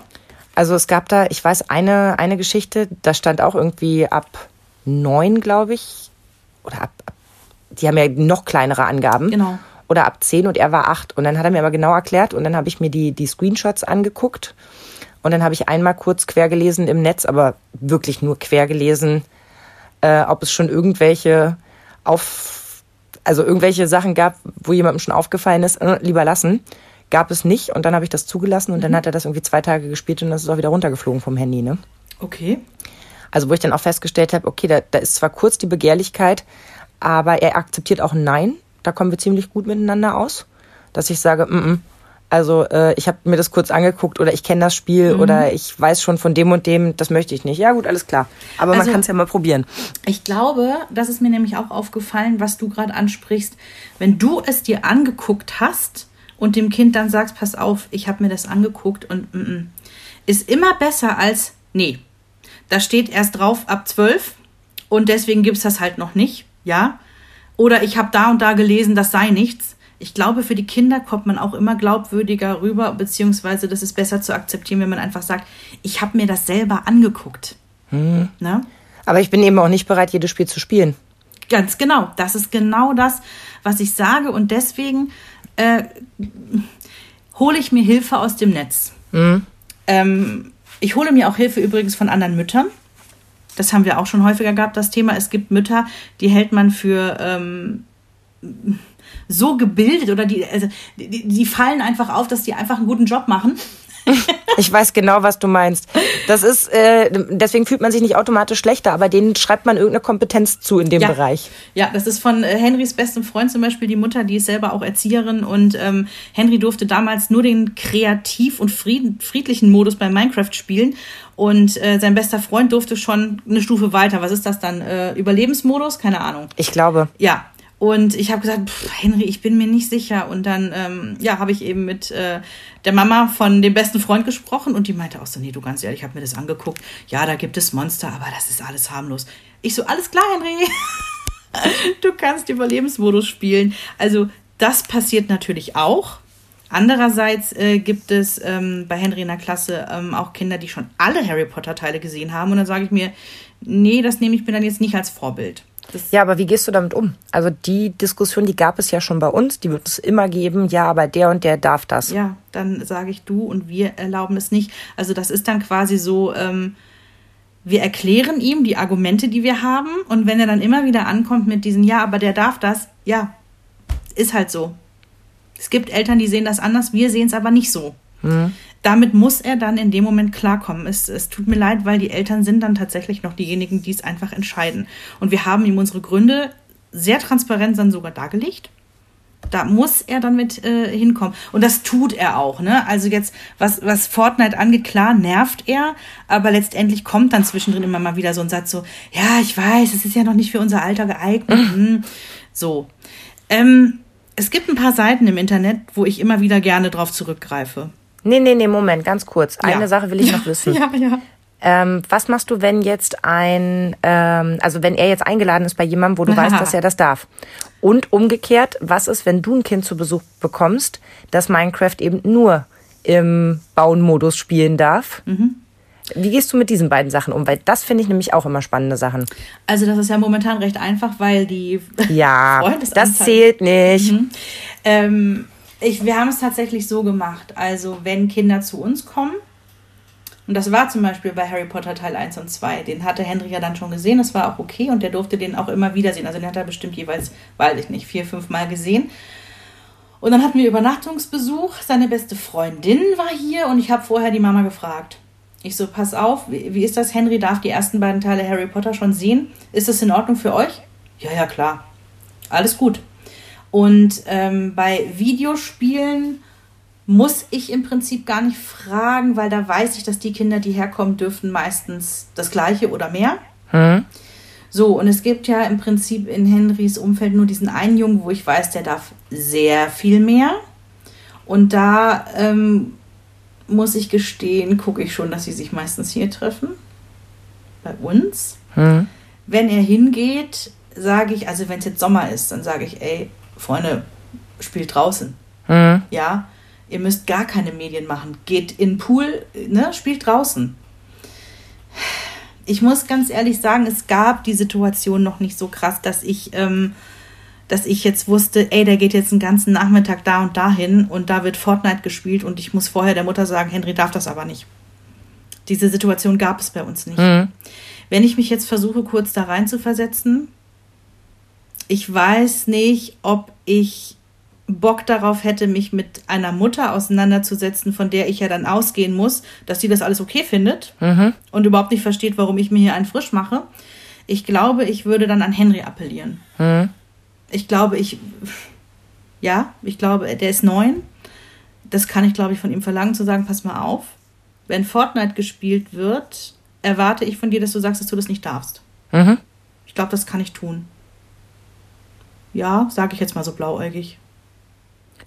Also es gab da, ich weiß, eine, eine Geschichte, da stand auch irgendwie ab neun, glaube ich, oder ab, ab, die haben ja noch kleinere Angaben. Genau. Oder ab zehn und er war acht. Und dann hat er mir aber genau erklärt und dann habe ich mir die, die Screenshots angeguckt. Und dann habe ich einmal kurz quer gelesen im Netz, aber wirklich nur quer gelesen, äh, ob es schon irgendwelche auf also irgendwelche Sachen gab, wo jemandem schon aufgefallen ist, äh, lieber lassen. Gab es nicht und dann habe ich das zugelassen und mhm. dann hat er das irgendwie zwei Tage gespielt und das ist auch wieder runtergeflogen vom Handy, ne? Okay. Also wo ich dann auch festgestellt habe, okay, da, da ist zwar kurz die Begehrlichkeit, aber er akzeptiert auch Nein. Da kommen wir ziemlich gut miteinander aus. Dass ich sage, mm, -mm, also äh, ich habe mir das kurz angeguckt oder ich kenne das Spiel mhm. oder ich weiß schon von dem und dem, das möchte ich nicht. Ja gut, alles klar. Aber also, man kann es ja mal probieren. Ich glaube, das ist mir nämlich auch aufgefallen, was du gerade ansprichst. Wenn du es dir angeguckt hast und dem Kind dann sagst, pass auf, ich habe mir das angeguckt und mm, mm, ist immer besser als, nee, da steht erst drauf ab zwölf und deswegen gibt es das halt noch nicht, ja. Oder ich habe da und da gelesen, das sei nichts ich glaube, für die Kinder kommt man auch immer glaubwürdiger rüber, beziehungsweise das ist besser zu akzeptieren, wenn man einfach sagt, ich habe mir das selber angeguckt. Hm. Ne? Aber ich bin eben auch nicht bereit, jedes Spiel zu spielen. Ganz genau. Das ist genau das, was ich sage. Und deswegen äh, hole ich mir Hilfe aus dem Netz. Hm. Ähm, ich hole mir auch Hilfe übrigens von anderen Müttern. Das haben wir auch schon häufiger gehabt, das Thema. Es gibt Mütter, die hält man für ähm, so gebildet oder die, also, die, die fallen einfach auf, dass die einfach einen guten Job machen. Ich weiß genau, was du meinst. Das ist, äh, deswegen fühlt man sich nicht automatisch schlechter, aber denen schreibt man irgendeine Kompetenz zu in dem ja. Bereich. Ja, das ist von äh, Henrys bestem Freund zum Beispiel die Mutter, die ist selber auch Erzieherin und ähm, Henry durfte damals nur den kreativ und fried friedlichen Modus bei Minecraft spielen und äh, sein bester Freund durfte schon eine Stufe weiter. Was ist das dann? Äh, Überlebensmodus? Keine Ahnung. Ich glaube. Ja, und ich habe gesagt, Henry, ich bin mir nicht sicher. Und dann, ähm, ja, habe ich eben mit äh, der Mama von dem besten Freund gesprochen und die meinte auch so, nee, du ganz ehrlich, ich habe mir das angeguckt. Ja, da gibt es Monster, aber das ist alles harmlos. Ich so, alles klar, Henry. du kannst Überlebensmodus spielen. Also das passiert natürlich auch. Andererseits äh, gibt es ähm, bei Henry in der Klasse ähm, auch Kinder, die schon alle Harry Potter Teile gesehen haben. Und dann sage ich mir, nee, das nehme ich mir dann jetzt nicht als Vorbild. Das ja, aber wie gehst du damit um? Also die Diskussion, die gab es ja schon bei uns, die wird es immer geben, ja, aber der und der darf das. Ja, dann sage ich du und wir erlauben es nicht. Also das ist dann quasi so, ähm, wir erklären ihm die Argumente, die wir haben und wenn er dann immer wieder ankommt mit diesen, ja, aber der darf das, ja, ist halt so. Es gibt Eltern, die sehen das anders, wir sehen es aber nicht so. Mhm damit muss er dann in dem Moment klarkommen. Es, es tut mir leid, weil die Eltern sind dann tatsächlich noch diejenigen, die es einfach entscheiden. Und wir haben ihm unsere Gründe sehr transparent dann sogar dargelegt. Da muss er dann mit äh, hinkommen. Und das tut er auch, ne? Also jetzt, was, was Fortnite angeht, klar, nervt er, aber letztendlich kommt dann zwischendrin immer mal wieder so ein Satz so, ja, ich weiß, es ist ja noch nicht für unser Alter geeignet. Hm. So. Ähm, es gibt ein paar Seiten im Internet, wo ich immer wieder gerne drauf zurückgreife. Nee, nee, nee, Moment, ganz kurz. Eine Ja. Sache will ich noch wissen. Ja, ja. Ähm, was machst du, wenn jetzt ein, ähm, also wenn er jetzt eingeladen ist bei jemandem, wo du weißt, dass er das darf? Und umgekehrt, was ist, wenn du ein Kind zu Besuch bekommst, das Minecraft eben nur im Bauen-Modus spielen darf? Mhm. Wie gehst du mit diesen beiden Sachen um? Weil das finde ich nämlich auch immer spannende Sachen. Also das ist ja momentan recht einfach, weil die Ja, das zählt nicht. Ähm, ich, wir haben es tatsächlich so gemacht. Also, wenn Kinder zu uns kommen, und das war zum Beispiel bei Harry Potter Teil 1 und 2, den hatte Henry ja dann schon gesehen, das war auch okay und der durfte den auch immer wieder sehen. Also, den hat er bestimmt jeweils, weiß ich nicht, vier, fünf Mal gesehen. Und dann hatten wir Übernachtungsbesuch. Seine beste Freundin war hier und ich habe vorher die Mama gefragt. Ich so, pass auf, wie, wie ist das? Henry darf die ersten beiden Teile Harry Potter schon sehen. Ist das in Ordnung für euch? Ja, ja, klar. Alles gut. Und ähm, bei Videospielen muss ich im Prinzip gar nicht fragen, weil da weiß ich, dass die Kinder, die herkommen, dürfen meistens das gleiche oder mehr. So, und es gibt ja im Prinzip in Henrys Umfeld nur diesen einen Jungen, wo ich weiß, der darf sehr viel mehr. Und da ähm, muss ich gestehen, gucke ich schon, dass sie sich meistens hier treffen. Bei uns. Wenn er hingeht, sage ich, also wenn es jetzt Sommer ist, dann sage ich, ey, Freunde, spielt draußen. Ja, ihr müsst gar keine Medien machen. Geht in den Pool, ne, spielt draußen. Ich muss ganz ehrlich sagen, es gab die Situation noch nicht so krass, dass ich, ähm, dass ich jetzt wusste, ey, der geht jetzt einen ganzen Nachmittag da und dahin und da wird Fortnite gespielt und ich muss vorher der Mutter sagen, Henry darf das aber nicht. Diese Situation gab es bei uns nicht. Wenn ich mich jetzt versuche, kurz da rein zu versetzen, ich weiß nicht, ob ich Bock darauf hätte, mich mit einer Mutter auseinanderzusetzen, von der ich ja dann ausgehen muss, dass sie das alles okay findet und überhaupt nicht versteht, warum ich mir hier einen frisch mache. Ich glaube, ich würde dann an Henry appellieren. Ich glaube, ich, ja, ich glaube, der ist neun. Das kann ich, glaube ich, von ihm verlangen, zu sagen, pass mal auf, wenn Fortnite gespielt wird, erwarte ich von dir, dass du sagst, dass du das nicht darfst. Ich glaube, das kann ich tun. Ja, sage ich jetzt mal so blauäugig.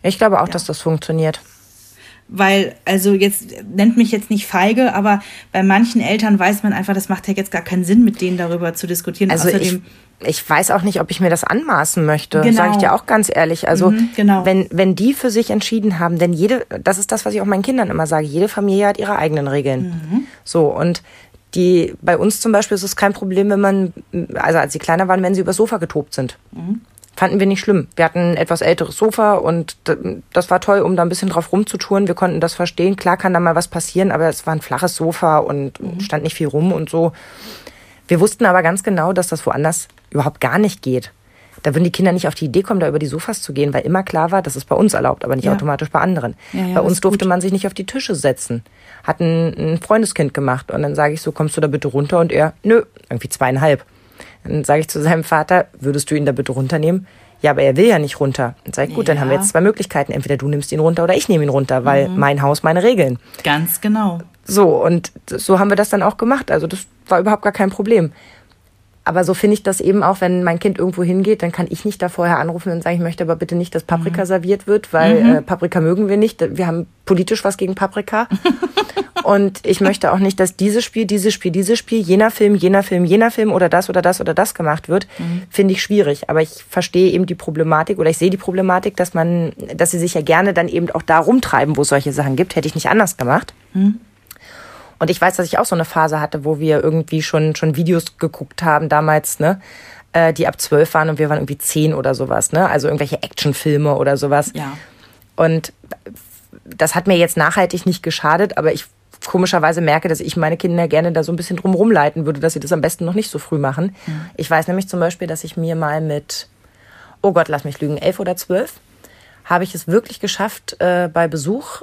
Ich glaube auch, dass das funktioniert. Weil, also jetzt nennt mich jetzt nicht feige, aber bei manchen Eltern weiß man einfach, das macht ja jetzt gar keinen Sinn, mit denen darüber zu diskutieren. Also ich, Außerdem, ich weiß auch nicht, ob ich mir das anmaßen möchte, Genau. sage ich dir auch ganz ehrlich. Also Mhm, genau. wenn, wenn die für sich entschieden haben, denn jede, das ist das, was ich auch meinen Kindern immer sage, jede Familie hat ihre eigenen Regeln. Mhm. So, und die, bei uns zum Beispiel ist es kein Problem, wenn man, also als sie kleiner waren, wenn sie übers Sofa getobt sind. Mhm. Fanden wir nicht schlimm. Wir hatten ein etwas älteres Sofa und das war toll, um da ein bisschen drauf rumzutouren. Wir konnten das verstehen. Klar kann da mal was passieren, aber es war ein flaches Sofa und Mhm. stand nicht viel rum und so. Wir wussten aber ganz genau, dass das woanders überhaupt gar nicht geht. Da würden die Kinder nicht auf die Idee kommen, da über die Sofas zu gehen, weil immer klar war, das ist bei uns erlaubt, aber nicht Ja. automatisch bei anderen. Ja, ja, bei uns durfte gut. man sich nicht auf die Tische setzen. Hat ein, ein Freundeskind gemacht und dann sage ich so, kommst du da bitte runter? Und er, nö, irgendwie zweieinhalb. Dann sage ich zu seinem Vater, würdest du ihn da bitte runternehmen? Ja, aber er will ja nicht runter. Dann sage ich, gut, dann haben wir Ja. jetzt zwei Möglichkeiten. Entweder du nimmst ihn runter oder ich nehme ihn runter, weil Mhm. mein Haus, meine Regeln. ganz genau. So, und so haben wir das dann auch gemacht. Also das war überhaupt gar kein Problem. Aber so finde ich das eben auch, wenn mein Kind irgendwo hingeht, dann kann ich nicht da vorher anrufen und sagen, ich möchte aber bitte nicht, dass Paprika serviert wird, weil äh, Paprika mögen wir nicht. Wir haben politisch was gegen Paprika. und ich möchte auch nicht, dass dieses Spiel, dieses Spiel, dieses Spiel, jener Film, jener Film, jener Film oder das oder das oder das gemacht wird, finde ich schwierig. Aber ich verstehe eben die Problematik oder ich sehe die Problematik, dass man, dass sie sich ja gerne dann eben auch da rumtreiben, wo es solche Sachen gibt. Hätte ich nicht anders gemacht. Und ich weiß, dass ich auch so eine Phase hatte, wo wir irgendwie schon, schon Videos geguckt haben damals, ne? äh, Die ab zwölf waren und wir waren irgendwie zehn oder sowas, ne? Also irgendwelche Actionfilme oder sowas. Ja. Und das hat mir jetzt nachhaltig nicht geschadet, aber ich komischerweise merke, dass ich meine Kinder gerne da so ein bisschen drum rumleiten würde, dass sie das am besten noch nicht so früh machen. Ich weiß nämlich zum Beispiel, dass ich mir mal mit, oh Gott, lass mich lügen, elf oder zwölf, habe ich es wirklich geschafft, äh, bei Besuch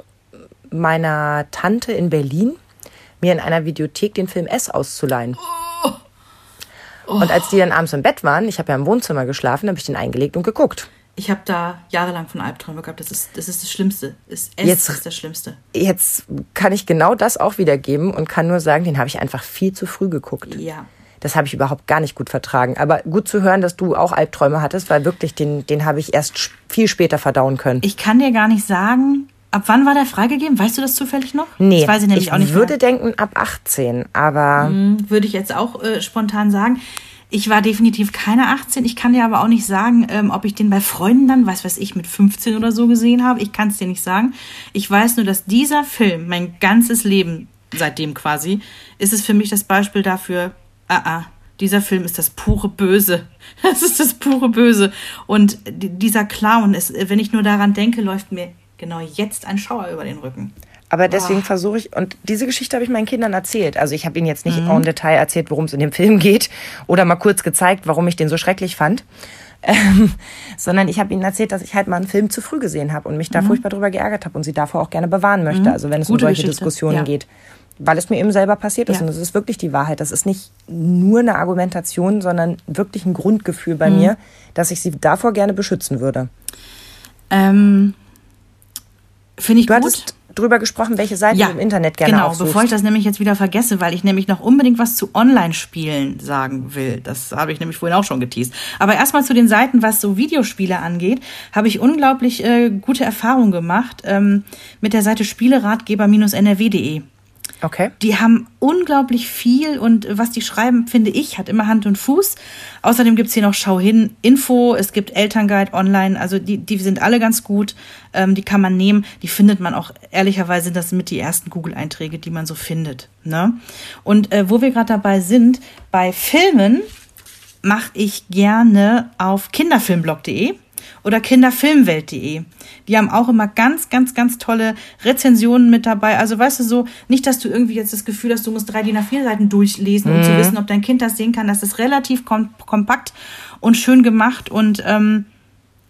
meiner Tante in Berlin mir in einer Videothek den Film S auszuleihen. Und als die dann abends im Bett waren, ich habe ja im Wohnzimmer geschlafen, habe ich den eingelegt und geguckt. Ich habe da jahrelang von Albträumen gehabt. Das ist das, ist das Schlimmste. Es, es Jetzt- ist das Schlimmste. Jetzt kann ich genau das auch wiedergeben und kann nur sagen, den habe ich einfach viel zu früh geguckt. Ja. Das habe ich überhaupt gar nicht gut vertragen. Aber gut zu hören, dass du auch Albträume hattest, weil wirklich den, den habe ich erst viel später verdauen können. Ich kann dir gar nicht sagen, ab wann war der freigegeben? Weißt du das zufällig noch? nee, Das weiß ich nämlich auch nicht. würde mehr. denken ab 18, aber würde ich jetzt auch äh, spontan sagen. Ich war definitiv keine 18. Ich kann dir aber auch nicht sagen, ähm, ob ich den bei Freunden dann, was weiß ich, mit 15 oder so gesehen habe. Ich kann es dir nicht sagen. Ich weiß nur, dass dieser Film, mein ganzes Leben seitdem quasi, ist es für mich das Beispiel dafür, ah, ah, dieser Film ist das pure Böse. Das ist das pure Böse. Und di- dieser Clown, ist, wenn ich nur daran denke, läuft mir genau jetzt ein Schauer über den Rücken. Aber deswegen versuche ich, und diese Geschichte habe ich meinen Kindern erzählt. Also ich habe ihnen jetzt nicht Mhm. en Detail erzählt, worum es in dem Film geht oder mal kurz gezeigt, warum ich den so schrecklich fand. Ähm, sondern ich habe ihnen erzählt, dass ich halt mal einen Film zu früh gesehen habe und mich da furchtbar drüber geärgert habe und sie davor auch gerne bewahren möchte. Also wenn es Mhm. Gute um solche Geschichte, Diskussionen ja. geht. Weil es mir eben selber passiert ist Ja. und das ist wirklich die Wahrheit. Das ist nicht nur eine Argumentation, sondern wirklich ein Grundgefühl bei Mhm. mir, dass ich sie davor gerne beschützen würde. Ähm, Finde ich Du gut. hattest drüber gesprochen, welche Seiten du im Internet gerne genau, aufsuchst. bevor ich das nämlich jetzt wieder vergesse, weil ich nämlich noch unbedingt was zu Online-Spielen sagen will. Das habe ich nämlich vorhin auch schon geteased. Aber erstmal zu den Seiten, was so Videospiele angeht, habe ich unglaublich äh, gute Erfahrungen gemacht ähm, mit der Seite spieleratgeber-nrw.de. Okay. Die haben unglaublich viel und was die schreiben, finde ich, hat immer Hand und Fuß. Außerdem gibt's hier noch Schau hin, Info, es gibt Elternguide online, also die, die sind alle ganz gut, ähm, die kann man nehmen, die findet man auch, ehrlicherweise sind das mit die ersten Google-Einträge, die man so findet. Ne? Und äh, wo wir gerade dabei sind, bei Filmen mache ich gerne auf kinderfilmblog.de oder kinderfilmwelt.de. Die haben auch immer ganz, ganz, ganz tolle Rezensionen mit dabei. Also weißt du so, nicht, dass du irgendwie jetzt das Gefühl hast, du musst drei DIN A4 Seiten durchlesen, um zu wissen, ob dein Kind das sehen kann. Das ist relativ kom kompakt und schön gemacht und ähm,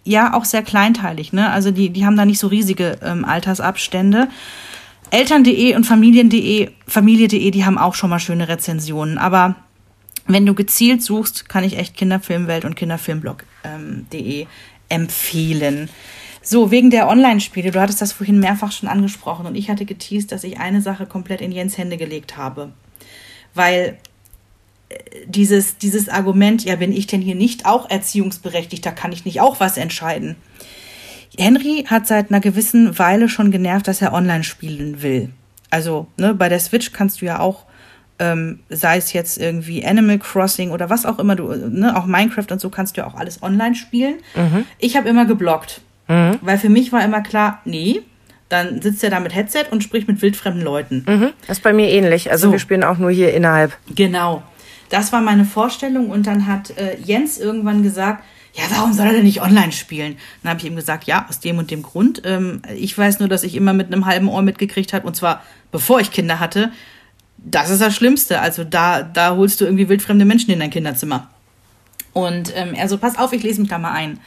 ja, auch sehr kleinteilig. Ne? Also die, die haben da nicht so riesige ähm, Altersabstände. Eltern.de und Familien.de, Familie.de, die haben auch schon mal schöne Rezensionen. Aber wenn du gezielt suchst, kann ich echt Kinderfilmwelt und Kinderfilmblog.de empfehlen. So, wegen der Online-Spiele, du hattest das vorhin mehrfach schon angesprochen und ich hatte geteased, dass ich eine Sache komplett in Jens Hände gelegt habe. Weil äh, dieses, dieses Argument, ja, bin ich denn hier nicht auch erziehungsberechtigt, da kann ich nicht auch was entscheiden. Henry hat seit einer gewissen Weile schon genervt, dass er online spielen will. Also, ne, bei der Switch kannst du ja auch, ähm, sei es jetzt irgendwie Animal Crossing oder was auch immer du, ne, auch Minecraft und so kannst du ja auch alles online spielen. Ich habe immer geblockt. Weil für mich war immer klar, nee, dann sitzt er da mit Headset und spricht mit wildfremden Leuten. Mhm. Das ist bei mir ähnlich. Also So. wir spielen auch nur hier innerhalb. Genau. Das war meine Vorstellung und dann hat äh, Jens irgendwann gesagt, ja, warum soll er denn nicht online spielen? Dann habe ich ihm gesagt, ja, aus dem und dem Grund. Ähm, ich weiß nur, dass ich immer mit einem halben Ohr mitgekriegt habe, und zwar bevor ich Kinder hatte. Das ist das Schlimmste. Also da, da holst du irgendwie wildfremde Menschen in dein Kinderzimmer. Und ähm, er so, pass auf, ich lese mich da mal ein.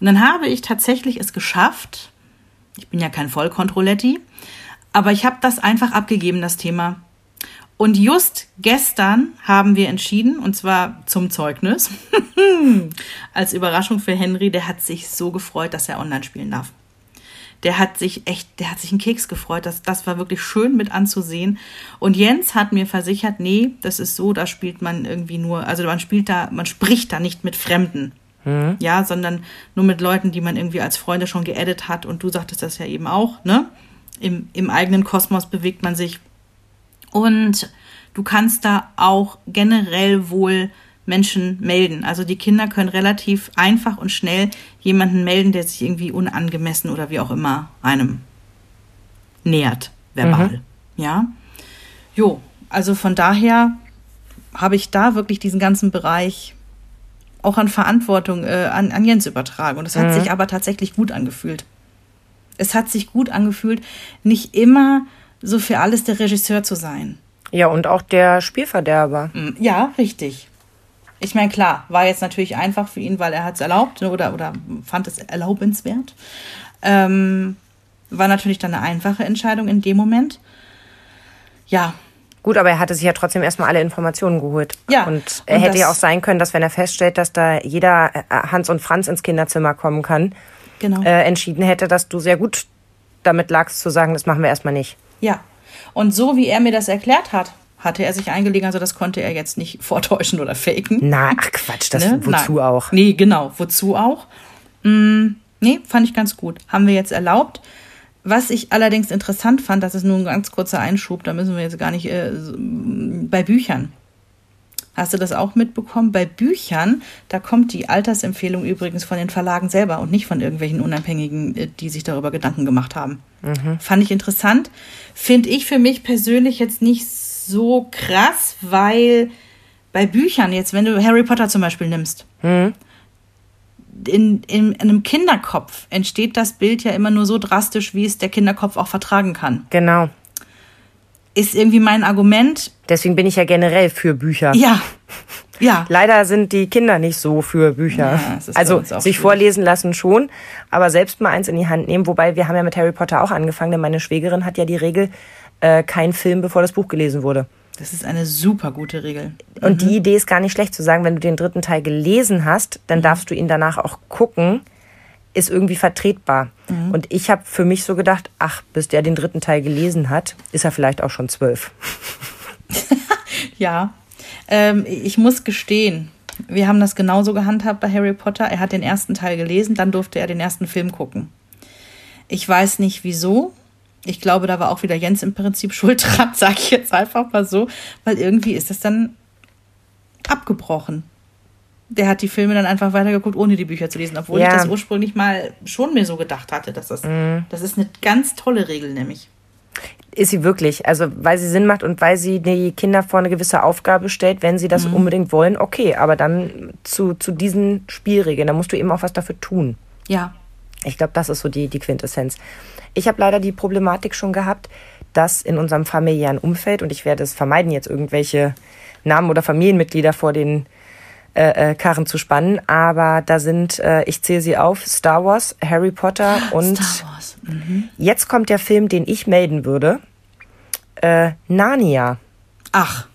Und dann habe ich tatsächlich es geschafft. Ich bin ja kein Vollkontrolletti, aber ich habe das einfach abgegeben, das Thema. Und just gestern haben wir entschieden, und zwar zum Zeugnis, als Überraschung für Henry, der hat sich so gefreut, dass er online spielen darf. Der hat sich echt, der hat sich einen Keks gefreut. Das, das war wirklich schön mit anzusehen. Und Jens hat mir versichert, nee, das ist so, da spielt man irgendwie nur, also man spielt da, man spricht da nicht mit Fremden. Ja, sondern nur mit Leuten, die man irgendwie als Freunde schon geedit hat. Und du sagtest das ja eben auch, ne? Im, im eigenen Kosmos bewegt man sich. Und du kannst da auch generell wohl Menschen melden. Also die Kinder können relativ einfach und schnell jemanden melden, der sich irgendwie unangemessen oder wie auch immer einem nähert, verbal. Ja. Jo, also von daher habe ich da wirklich diesen ganzen Bereich auch an Verantwortung äh, an, an Jens übertragen. Und es hat sich aber tatsächlich gut angefühlt. Es hat sich gut angefühlt, nicht immer so für alles der Regisseur zu sein. Ja, und auch der Spielverderber. Mm, Ja, richtig. Ich meine, klar, war jetzt natürlich einfach für ihn, weil er hat es erlaubt ne, oder, oder fand es erlaubenswert. Ähm, war natürlich dann eine einfache Entscheidung in dem Moment. Ja, Gut, aber er hatte sich ja trotzdem erstmal alle Informationen geholt. Ja, Und er und hätte ja auch sein können, dass wenn er feststellt, dass da jeder äh, Hans und Franz ins Kinderzimmer kommen kann, Genau. äh, entschieden hätte, dass du sehr gut damit lagst zu sagen, das machen wir erstmal nicht. Ja. Und so wie er mir das erklärt hat, hatte er sich eingelegen, also das konnte er jetzt nicht vortäuschen oder faken. Na, ach Quatsch, das Ne? wozu Nein. auch? Nee, genau, wozu auch? Mm, nee, fand ich ganz gut. Haben wir jetzt erlaubt. Was ich allerdings interessant fand, das ist nur ein ganz kurzer Einschub, da müssen wir jetzt gar nicht, äh, bei Büchern. Hast du das auch mitbekommen? Bei Büchern, da kommt die Altersempfehlung übrigens von den Verlagen selber und nicht von irgendwelchen Unabhängigen, äh, die sich darüber Gedanken gemacht haben. Fand ich interessant. Finde ich für mich persönlich jetzt nicht so krass, weil bei Büchern jetzt, wenn du Harry Potter zum Beispiel nimmst, in, in, in einem Kinderkopf entsteht das Bild ja immer nur so drastisch, wie es der Kinderkopf auch vertragen kann. Genau. Ist irgendwie mein Argument, Deswegen bin ich ja generell für Bücher. ja, ja, Leider sind die Kinder nicht so für Bücher. Ja, also sich schwierig. vorlesen lassen schon, aber selbst mal eins in die Hand nehmen. Wobei wir haben ja mit Harry Potter auch angefangen, denn meine Schwägerin hat ja die Regel, äh, kein Film, bevor das Buch gelesen wurde. Das ist eine super gute Regel. Und die Idee ist gar nicht schlecht zu sagen, wenn du den dritten Teil gelesen hast, dann darfst du ihn danach auch gucken, ist irgendwie vertretbar. Und ich habe für mich so gedacht, ach, bis der den dritten Teil gelesen hat, ist er vielleicht auch schon zwölf. Ja, ähm, ich muss gestehen, wir haben das genauso gehandhabt bei Harry Potter. Er hat den ersten Teil gelesen, dann durfte er den ersten Film gucken. Ich weiß nicht wieso. Ich glaube, da war auch wieder Jens im Prinzip schuld dran, sage ich jetzt einfach mal so, weil irgendwie ist es dann abgebrochen. Der hat die Filme dann einfach weitergeguckt, ohne die Bücher zu lesen, obwohl Ja. ich das ursprünglich mal schon mir so gedacht hatte, dass das, das ist eine ganz tolle Regel nämlich. Ist sie wirklich. Also, weil sie Sinn macht und weil sie die Kinder vor eine gewisse Aufgabe stellt, wenn sie das unbedingt wollen, okay. Aber dann zu, zu diesen Spielregeln, da musst du eben auch was dafür tun. Ja, Ich glaube, das ist so die, die Quintessenz. Ich habe leider die Problematik schon gehabt, dass in unserem familiären Umfeld, und ich werde es vermeiden, jetzt irgendwelche Namen oder Familienmitglieder vor den äh, äh, Karren zu spannen, aber da sind, äh, ich zähle sie auf, Star Wars, Harry Potter und Star Wars. Mhm. jetzt kommt der Film, den ich melden würde, äh, Narnia. Ach,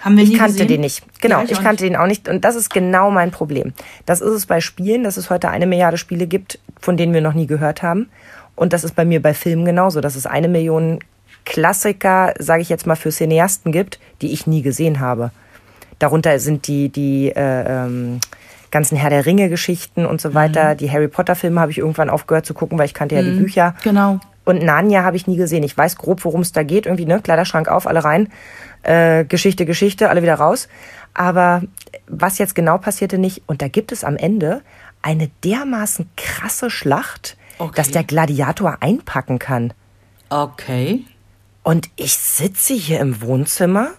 haben wir Ich kannte gesehen? den nicht. Genau, Ja, ich, auch kannte den auch nicht. Und das ist genau mein Problem. Das ist es bei Spielen, dass es heute eine Milliarde Spiele gibt, von denen wir noch nie gehört haben. Und das ist bei mir bei Filmen genauso, dass es eine Million Klassiker, sage ich jetzt mal, für Cineasten gibt, die ich nie gesehen habe. Darunter sind die, die äh, ähm, ganzen Herr der Ringe-Geschichten und so weiter. Die Harry Potter-Filme habe ich irgendwann aufgehört zu gucken, weil ich kannte ja die Bücher. Genau. Und Narnia habe ich nie gesehen. Ich weiß grob, worum es da geht. Irgendwie, ne? Kleiderschrank auf, alle rein. Äh, Geschichte, Geschichte, alle wieder raus. Aber was jetzt genau passierte nicht. Und da gibt es am Ende eine dermaßen krasse Schlacht, Okay. dass der Gladiator einpacken kann. Okay. Und ich sitze hier im Wohnzimmer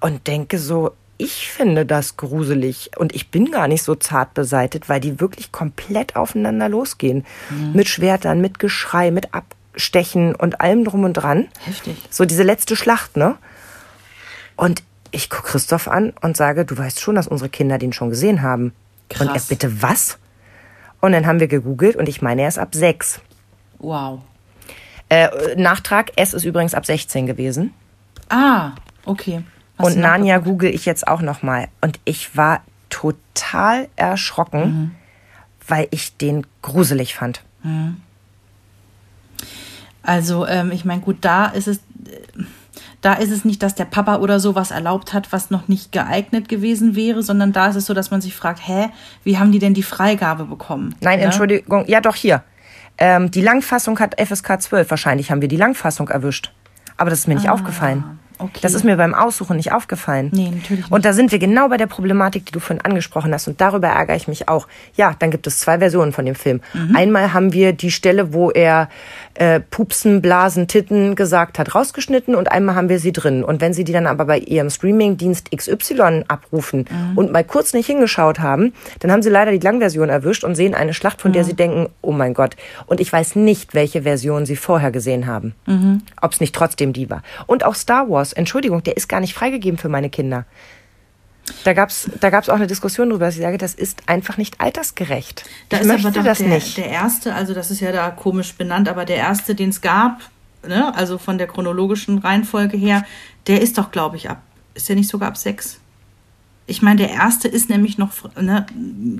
und denke so, ich finde das gruselig und ich bin gar nicht so zart beseitet, weil die wirklich komplett aufeinander losgehen. Mit Schwertern, mit Geschrei, mit Abstechen und allem drum und dran. Heftig. So diese letzte Schlacht, ne? Und ich gucke Christoph an und sage, du weißt schon, dass unsere Kinder den schon gesehen haben. Und er Krass. bitte was? Und dann haben wir gegoogelt und ich meine, er ist ab sechs. Wow. Äh, Nachtrag, es ist übrigens ab 16 gewesen. Ah, okay. Hast Und nachgeguckt? google ich jetzt auch noch mal. Und ich war total erschrocken, Mhm. weil ich den gruselig fand. Also, ähm, ich meine, gut, da ist es. Da ist es nicht, dass der Papa oder so was erlaubt hat, was noch nicht geeignet gewesen wäre, sondern da ist es so, dass man sich fragt, hä, wie haben die denn die Freigabe bekommen? Nein, Ja? Entschuldigung, ja doch hier. Ähm, die Langfassung hat FSK 12. Wahrscheinlich haben wir die Langfassung erwischt. Aber das ist mir nicht aufgefallen. Ah, okay. Das ist mir beim Aussuchen nicht aufgefallen. Nee, natürlich nicht. Und da sind wir genau bei der Problematik, die du vorhin angesprochen hast. Und darüber ärgere ich mich auch. Ja, dann gibt es zwei Versionen von dem Film. Mhm. Einmal haben wir die Stelle, wo er äh, Pupsen, Blasen, Titten gesagt hat, rausgeschnitten. Und einmal haben wir sie drin. Und wenn sie die dann aber bei ihrem Streamingdienst XY abrufen Mhm. und mal kurz nicht hingeschaut haben, dann haben sie leider die Langversion erwischt und sehen eine Schlacht, von der sie denken, oh mein Gott. Und ich weiß nicht, welche Version sie vorher gesehen haben. Mhm. Ob es nicht trotzdem die war. Und auch Star Wars, Entschuldigung, der ist gar nicht freigegeben für meine Kinder. Da gab's, da gab's auch eine Diskussion drüber, dass ich sage, das ist einfach nicht altersgerecht. Da ich ist möchte aber doch das der, nicht. der erste, also das ist ja da komisch benannt, aber der erste, den es gab, ne, also von der chronologischen Reihenfolge her, der ist doch, glaube ich, ab, ist der nicht sogar ab sechs? Ich meine, der erste ist nämlich noch ne,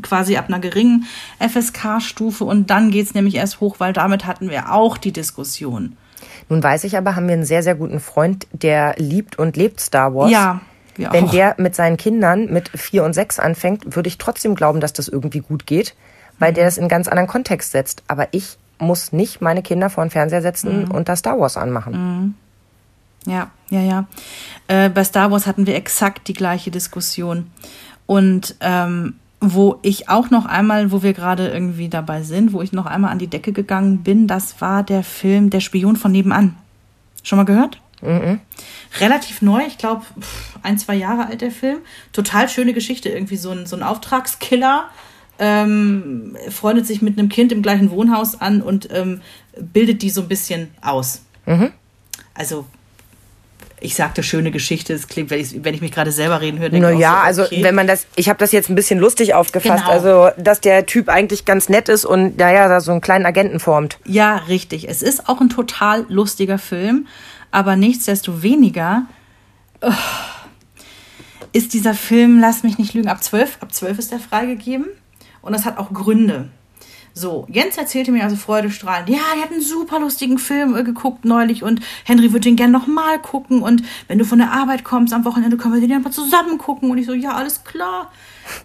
quasi ab einer geringen FSK-Stufe und dann geht es nämlich erst hoch, weil damit hatten wir auch die Diskussion. Nun weiß ich aber, haben wir einen sehr, sehr guten Freund, der liebt und lebt Star Wars. Ja. Ja Wenn der mit seinen Kindern mit vier und sechs anfängt, würde ich trotzdem glauben, dass das irgendwie gut geht, weil mhm. der das in einen ganz anderen Kontext setzt. Aber ich muss nicht meine Kinder vor den Fernseher setzen mhm. und da Star Wars anmachen. Mhm. Ja, ja, ja. Äh, bei Star Wars hatten wir exakt die gleiche Diskussion. Und ähm, wo ich auch noch einmal, wo wir gerade irgendwie dabei sind, wo ich noch einmal an die Decke gegangen bin, das war der Film Der Spion von nebenan. Schon mal gehört? Mhm. Relativ neu, ich glaube ein, zwei Jahre alt der Film. Total schöne Geschichte, irgendwie so ein, so ein Auftragskiller. Ähm, freundet sich mit einem Kind im gleichen Wohnhaus an und ähm, bildet die so ein bisschen aus. Mhm. Also ich sagte schöne Geschichte, es klingt, wenn ich, wenn ich mich gerade selber reden höre. Naja, so, okay. also wenn man das, ich habe das jetzt ein bisschen lustig aufgefasst, genau. also dass der Typ eigentlich ganz nett ist und naja, da so einen kleinen Agenten formt. Ja, richtig. Es ist auch ein total lustiger Film, aber nichtsdestoweniger oh, ist dieser Film, lass mich nicht lügen, ab zwölf, ab zwölf ist er freigegeben und das hat auch Gründe. So, Jens erzählte mir also freudestrahlend, ja, er hat einen super lustigen Film äh, geguckt neulich und Henry würde den gerne nochmal gucken und wenn du von der Arbeit kommst am Wochenende, können wir den einfach zusammen gucken und ich so, ja, alles klar.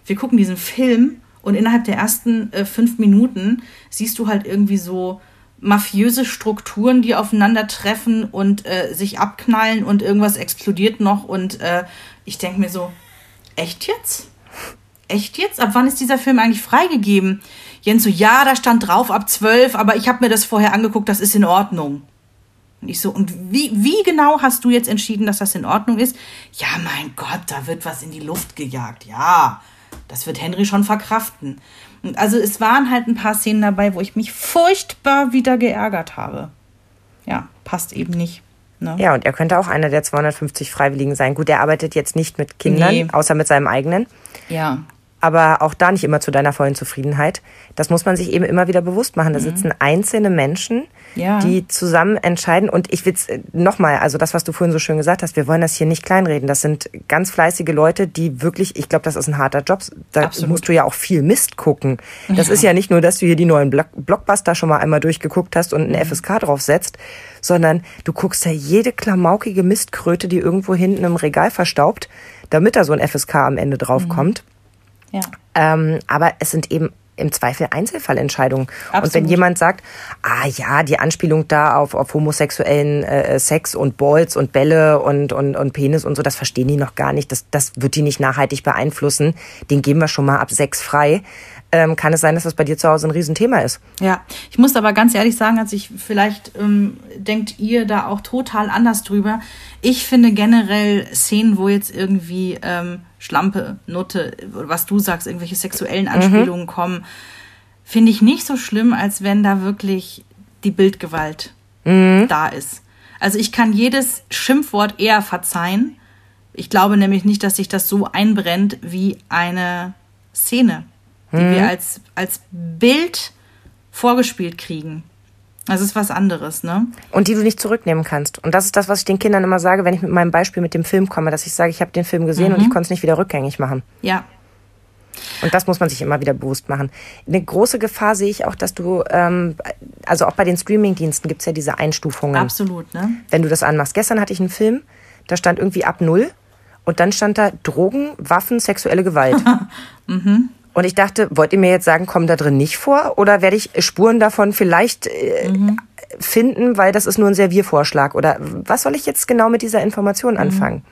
Wir gucken diesen Film und innerhalb der ersten äh, fünf Minuten siehst du halt irgendwie so mafiöse Strukturen, die aufeinandertreffen und äh, sich abknallen und irgendwas explodiert noch und äh, ich denke mir so, echt jetzt? Echt jetzt? Ab wann ist dieser Film eigentlich freigegeben? Jens so, ja, da stand drauf ab zwölf, aber ich habe mir das vorher angeguckt, das ist in Ordnung. Und ich so, und wie, wie genau hast du jetzt entschieden, dass das in Ordnung ist? Ja, mein Gott, da wird was in die Luft gejagt. Ja, das wird Henry schon verkraften. Also es waren halt ein paar Szenen dabei, wo ich mich furchtbar wieder geärgert habe. Ja, passt eben nicht. Ne? Ja, und er könnte auch einer der 250 Freiwilligen sein. Gut, er arbeitet jetzt nicht mit Kindern, nee. außer mit seinem eigenen. Ja aber auch da nicht immer zu deiner vollen Zufriedenheit. Das muss man sich eben immer wieder bewusst machen. Da mhm. sitzen einzelne Menschen, ja. die zusammen entscheiden. Und ich will äh, nochmal, also das, was du vorhin so schön gesagt hast, wir wollen das hier nicht kleinreden. Das sind ganz fleißige Leute, die wirklich, ich glaube, das ist ein harter Job. Da Absolut. musst du ja auch viel Mist gucken. Das ja. ist ja nicht nur, dass du hier die neuen Blockbuster schon mal einmal durchgeguckt hast und ein mhm. FSK draufsetzt, sondern du guckst ja jede klamaukige Mistkröte, die irgendwo hinten im Regal verstaubt, damit da so ein FSK am Ende draufkommt. Mhm. Ja. Ähm, aber es sind eben im Zweifel Einzelfallentscheidungen. Absolut. Und wenn jemand sagt, ah ja, die Anspielung da auf, auf homosexuellen äh, Sex und Balls und Bälle und, und, und Penis und so, das verstehen die noch gar nicht. Das, das wird die nicht nachhaltig beeinflussen. Den geben wir schon mal ab sechs frei ähm, kann es sein, dass das bei dir zu Hause ein Riesenthema ist. Ja, ich muss aber ganz ehrlich sagen, als ich vielleicht ähm, denkt ihr da auch total anders drüber. Ich finde generell Szenen, wo jetzt irgendwie ähm, Schlampe, Nutte, was du sagst, irgendwelche sexuellen mhm. Anspielungen mhm. kommen, finde ich nicht so schlimm, als wenn da wirklich die Bildgewalt mhm. da ist. Also ich kann jedes Schimpfwort eher verzeihen. Ich glaube nämlich nicht, dass sich das so einbrennt wie eine Szene die mhm. wir als, als Bild vorgespielt kriegen. Das ist was anderes, ne? Und die du nicht zurücknehmen kannst. Und das ist das, was ich den Kindern immer sage, wenn ich mit meinem Beispiel mit dem Film komme, dass ich sage, ich habe den Film gesehen mhm. und ich konnte es nicht wieder rückgängig machen. Ja. Und das muss man sich immer wieder bewusst machen. Eine große Gefahr sehe ich auch, dass du, ähm, also auch bei den Streamingdiensten gibt es ja diese Einstufungen. Absolut, ne? Wenn du das anmachst. Gestern hatte ich einen Film, da stand irgendwie ab null und dann stand da Drogen, Waffen, sexuelle Gewalt. mhm. Und ich dachte, wollt ihr mir jetzt sagen, kommen da drin nicht vor? Oder werde ich Spuren davon vielleicht äh, mhm. finden, weil das ist nur ein Serviervorschlag? Oder was soll ich jetzt genau mit dieser Information mhm. anfangen?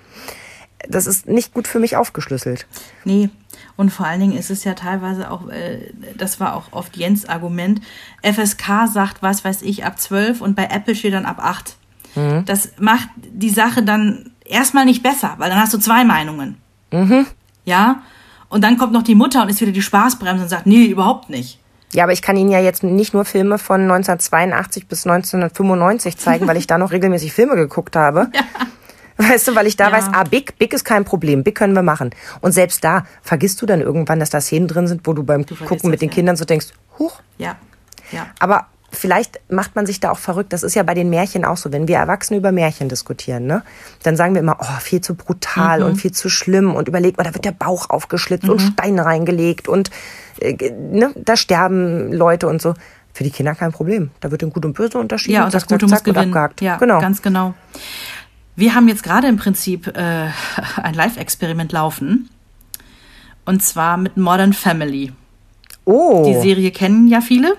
Mhm. Das ist nicht gut für mich aufgeschlüsselt. Nee, und vor allen Dingen ist es ja teilweise auch, äh, das war auch oft Jens Argument, FSK sagt, was weiß ich, ab 12 und bei Apple steht dann ab 8. Mhm. Das macht die Sache dann erstmal nicht besser, weil dann hast du zwei Meinungen. Mhm. Ja, und dann kommt noch die Mutter und ist wieder die Spaßbremse und sagt, nee, überhaupt nicht. Ja, aber ich kann Ihnen ja jetzt nicht nur Filme von 1982 bis 1995 zeigen, weil ich da noch regelmäßig Filme geguckt habe. Ja. Weißt du, weil ich da ja. weiß, ah, Big, Big ist kein Problem, Big können wir machen. Und selbst da vergisst du dann irgendwann, dass da Szenen drin sind, wo du beim du Gucken mit den ja. Kindern so denkst, huch. Ja, ja. Aber vielleicht macht man sich da auch verrückt. Das ist ja bei den Märchen auch so. Wenn wir Erwachsene über Märchen diskutieren, ne, dann sagen wir immer, oh, viel zu brutal Mhm. und viel zu schlimm und überlegt man, da wird der Bauch aufgeschlitzt und Steine reingelegt und äh, ne, da sterben Leute und so. Für die Kinder kein Problem. Da wird in Gut und Böse unterschieden. Ja, und das zack, Gute muss zack, wird gewinnen. abgehakt. Ja, genau. ganz genau. Wir haben jetzt gerade im Prinzip äh, ein Live-Experiment laufen. Und zwar mit Modern Family. oh. Die Serie kennen ja viele.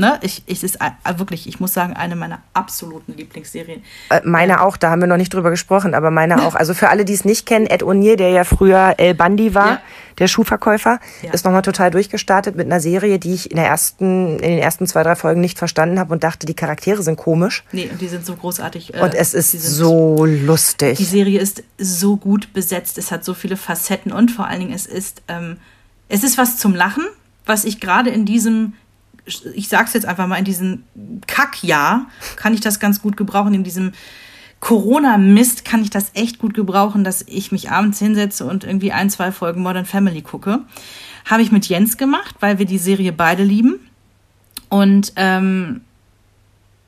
Ne? Ich, ich ist ein- wirklich, ich muss sagen, eine meiner absoluten Lieblingsserien. Äh, Meine auch, da haben wir noch nicht drüber gesprochen, aber meine auch. Also für alle, die es nicht kennen, Ed O'Neill, der ja früher El Bundy war, Ja. der Schuhverkäufer, Ja. ist nochmal total durchgestartet mit einer Serie, die ich in, der ersten, in den ersten zwei, drei Folgen nicht verstanden habe und dachte, die Charaktere sind komisch. Nee, und die sind so großartig. äh, Und es ist die so Die lustig. Serie ist so gut besetzt, es hat so viele Facetten und vor allen Dingen es ist, ähm, es ist was zum Lachen, was ich gerade in diesem, ich sag's jetzt einfach mal, in diesem Kackjahr kann ich das ganz gut gebrauchen, in diesem Corona-Mist kann ich das echt gut gebrauchen, dass ich mich abends hinsetze und irgendwie ein, zwei Folgen Modern Family gucke. Habe ich mit Jens gemacht, weil wir die Serie beide lieben. Und ähm,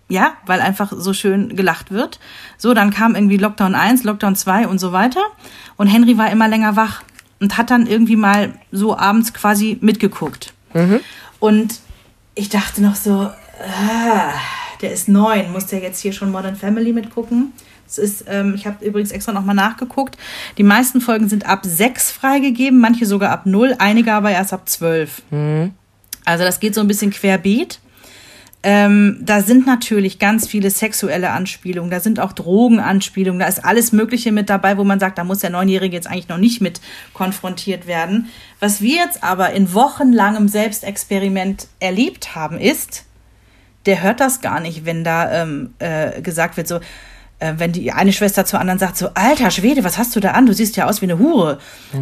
ja, weil einfach so schön gelacht wird. So, dann kam irgendwie Lockdown 1, Lockdown 2 und so weiter. Und Henry war immer länger wach und hat dann irgendwie mal so abends quasi mitgeguckt. Und ich dachte noch so, ah, der ist neun, muss der jetzt hier schon Modern Family mitgucken? Es ist, ähm, ich habe übrigens extra nochmal nachgeguckt. Die meisten Folgen sind ab sechs freigegeben, manche sogar ab null, einige aber erst ab zwölf. Also das geht so ein bisschen querbeet. Ähm, da sind natürlich ganz viele sexuelle Anspielungen, da sind auch Drogenanspielungen, da ist alles Mögliche mit dabei, wo man sagt, da muss der Neunjährige jetzt eigentlich noch nicht mit konfrontiert werden. Was wir jetzt aber in wochenlangem Selbstexperiment erlebt haben, ist, der hört das gar nicht, wenn da ähm, äh, gesagt wird, so, äh, wenn die eine Schwester zur anderen sagt, so, alter Schwede, was hast du da an? Du siehst ja aus wie eine Hure.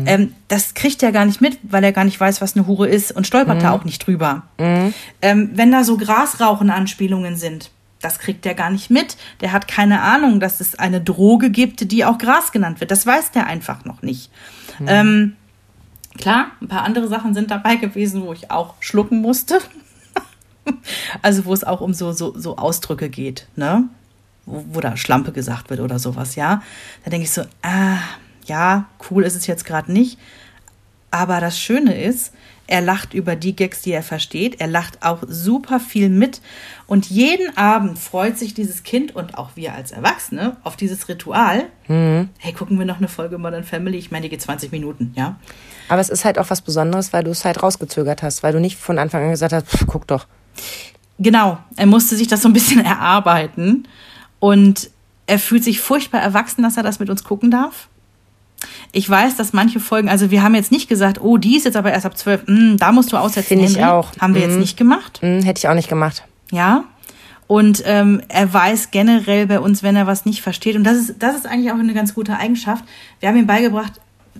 Ähm, das kriegt er gar nicht mit, weil er gar nicht weiß, was eine Hure ist und stolpert da auch nicht drüber. Ähm, wenn da so Grasrauchen-Anspielungen sind, das kriegt er gar nicht mit. Der hat keine Ahnung, dass es eine Droge gibt, die auch Gras genannt wird. Das weiß der einfach noch nicht. Ähm, klar, ein paar andere Sachen sind dabei gewesen, wo ich auch schlucken musste. Also wo es auch um so, so, so Ausdrücke geht, ne? Wo, wo da Schlampe gesagt wird oder sowas, ja. Da denke ich so, ah, ja, cool ist es jetzt gerade nicht. Aber das Schöne ist, er lacht über die Gags, die er versteht. Er lacht auch super viel mit. Und jeden Abend freut sich dieses Kind und auch wir als Erwachsene auf dieses Ritual. Hey, gucken wir noch eine Folge Modern Family? Ich meine, die geht 20 Minuten, ja. Aber es ist halt auch was Besonderes, weil du es halt rausgezögert hast, weil du nicht von Anfang an gesagt hast, pff, guck doch. Genau, er musste sich das so ein bisschen erarbeiten und er fühlt sich furchtbar erwachsen, dass er das mit uns gucken darf. Ich weiß, dass manche Folgen, also wir haben jetzt nicht gesagt, oh, die ist jetzt aber erst ab zwölf, hm, da musst du aussetzen. Finde ich auch. Haben wir jetzt nicht gemacht, Hm, hätte ich auch nicht gemacht. ja. Und ähm, er weiß generell bei uns, wenn er was nicht versteht. Und das ist, das ist eigentlich auch eine ganz gute Eigenschaft. Wir haben ihm beigebracht,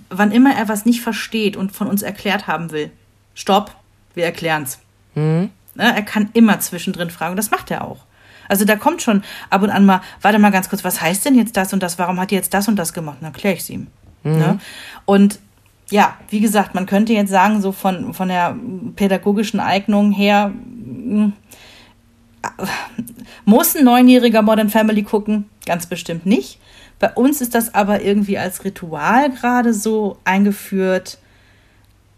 wann immer er was nicht versteht und von uns erklärt haben will, stopp, wir erklären's. Ne, Er kann immer zwischendrin fragen und das macht er auch. Also da kommt schon ab und an mal, warte mal ganz kurz, was heißt denn jetzt das und das? Warum hat die jetzt das und das gemacht? Dann erkläre ich es ihm. Ne? Und ja, wie gesagt, man könnte jetzt sagen, so von, von der pädagogischen Eignung her, mh, muss ein Neunjähriger Modern Family gucken? Ganz bestimmt nicht. Bei uns ist das aber irgendwie als Ritual gerade so eingeführt,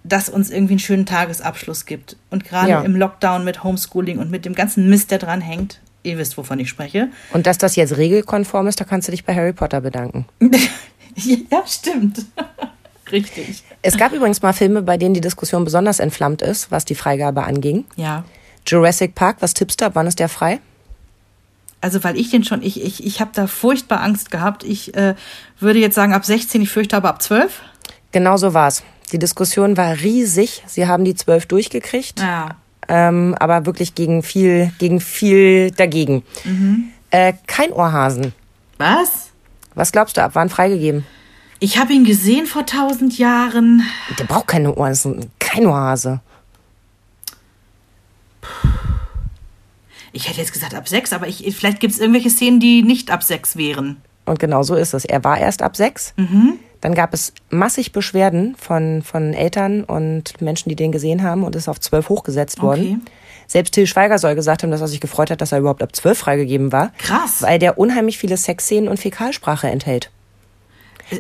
dass uns irgendwie einen schönen Tagesabschluss gibt. Und gerade Ja. im Lockdown mit Homeschooling und mit dem ganzen Mist, der dran hängt, ihr wisst, wovon ich spreche. Und dass das jetzt regelkonform ist, da kannst du dich bei Harry Potter bedanken. ja, stimmt. Richtig. Es gab übrigens mal Filme, bei denen die Diskussion besonders entflammt ist, was die Freigabe anging. Ja. Jurassic Park, was tippst du? ab? Wann ist der frei? Also, weil ich den schon, ich, ich, ich habe da furchtbar Angst gehabt. Ich äh, würde jetzt sagen ab 16, ich fürchte aber ab 12. Genau so war's. Die Diskussion war riesig. Sie haben die zwölf durchgekriegt, Ja. Ähm, aber wirklich gegen viel, gegen viel dagegen. Äh, kein Ohrhasen. Was? Was glaubst du, ab wann freigegeben? Ich habe ihn gesehen vor tausend Jahren. Der braucht keine Ohrhasen. Kein Ohrhase. Ich hätte jetzt gesagt ab sechs, aber ich, vielleicht gibt es irgendwelche Szenen, die nicht ab sechs wären. Und genau so ist es. Er war erst ab sechs. Dann gab es massig Beschwerden von, von Eltern und Menschen, die den gesehen haben und ist auf zwölf hochgesetzt worden. Okay. Selbst Till Schweiger soll gesagt haben, dass er sich gefreut hat, dass er überhaupt ab zwölf freigegeben war. Krass. Weil der unheimlich viele Sexszenen und Fäkalsprache enthält.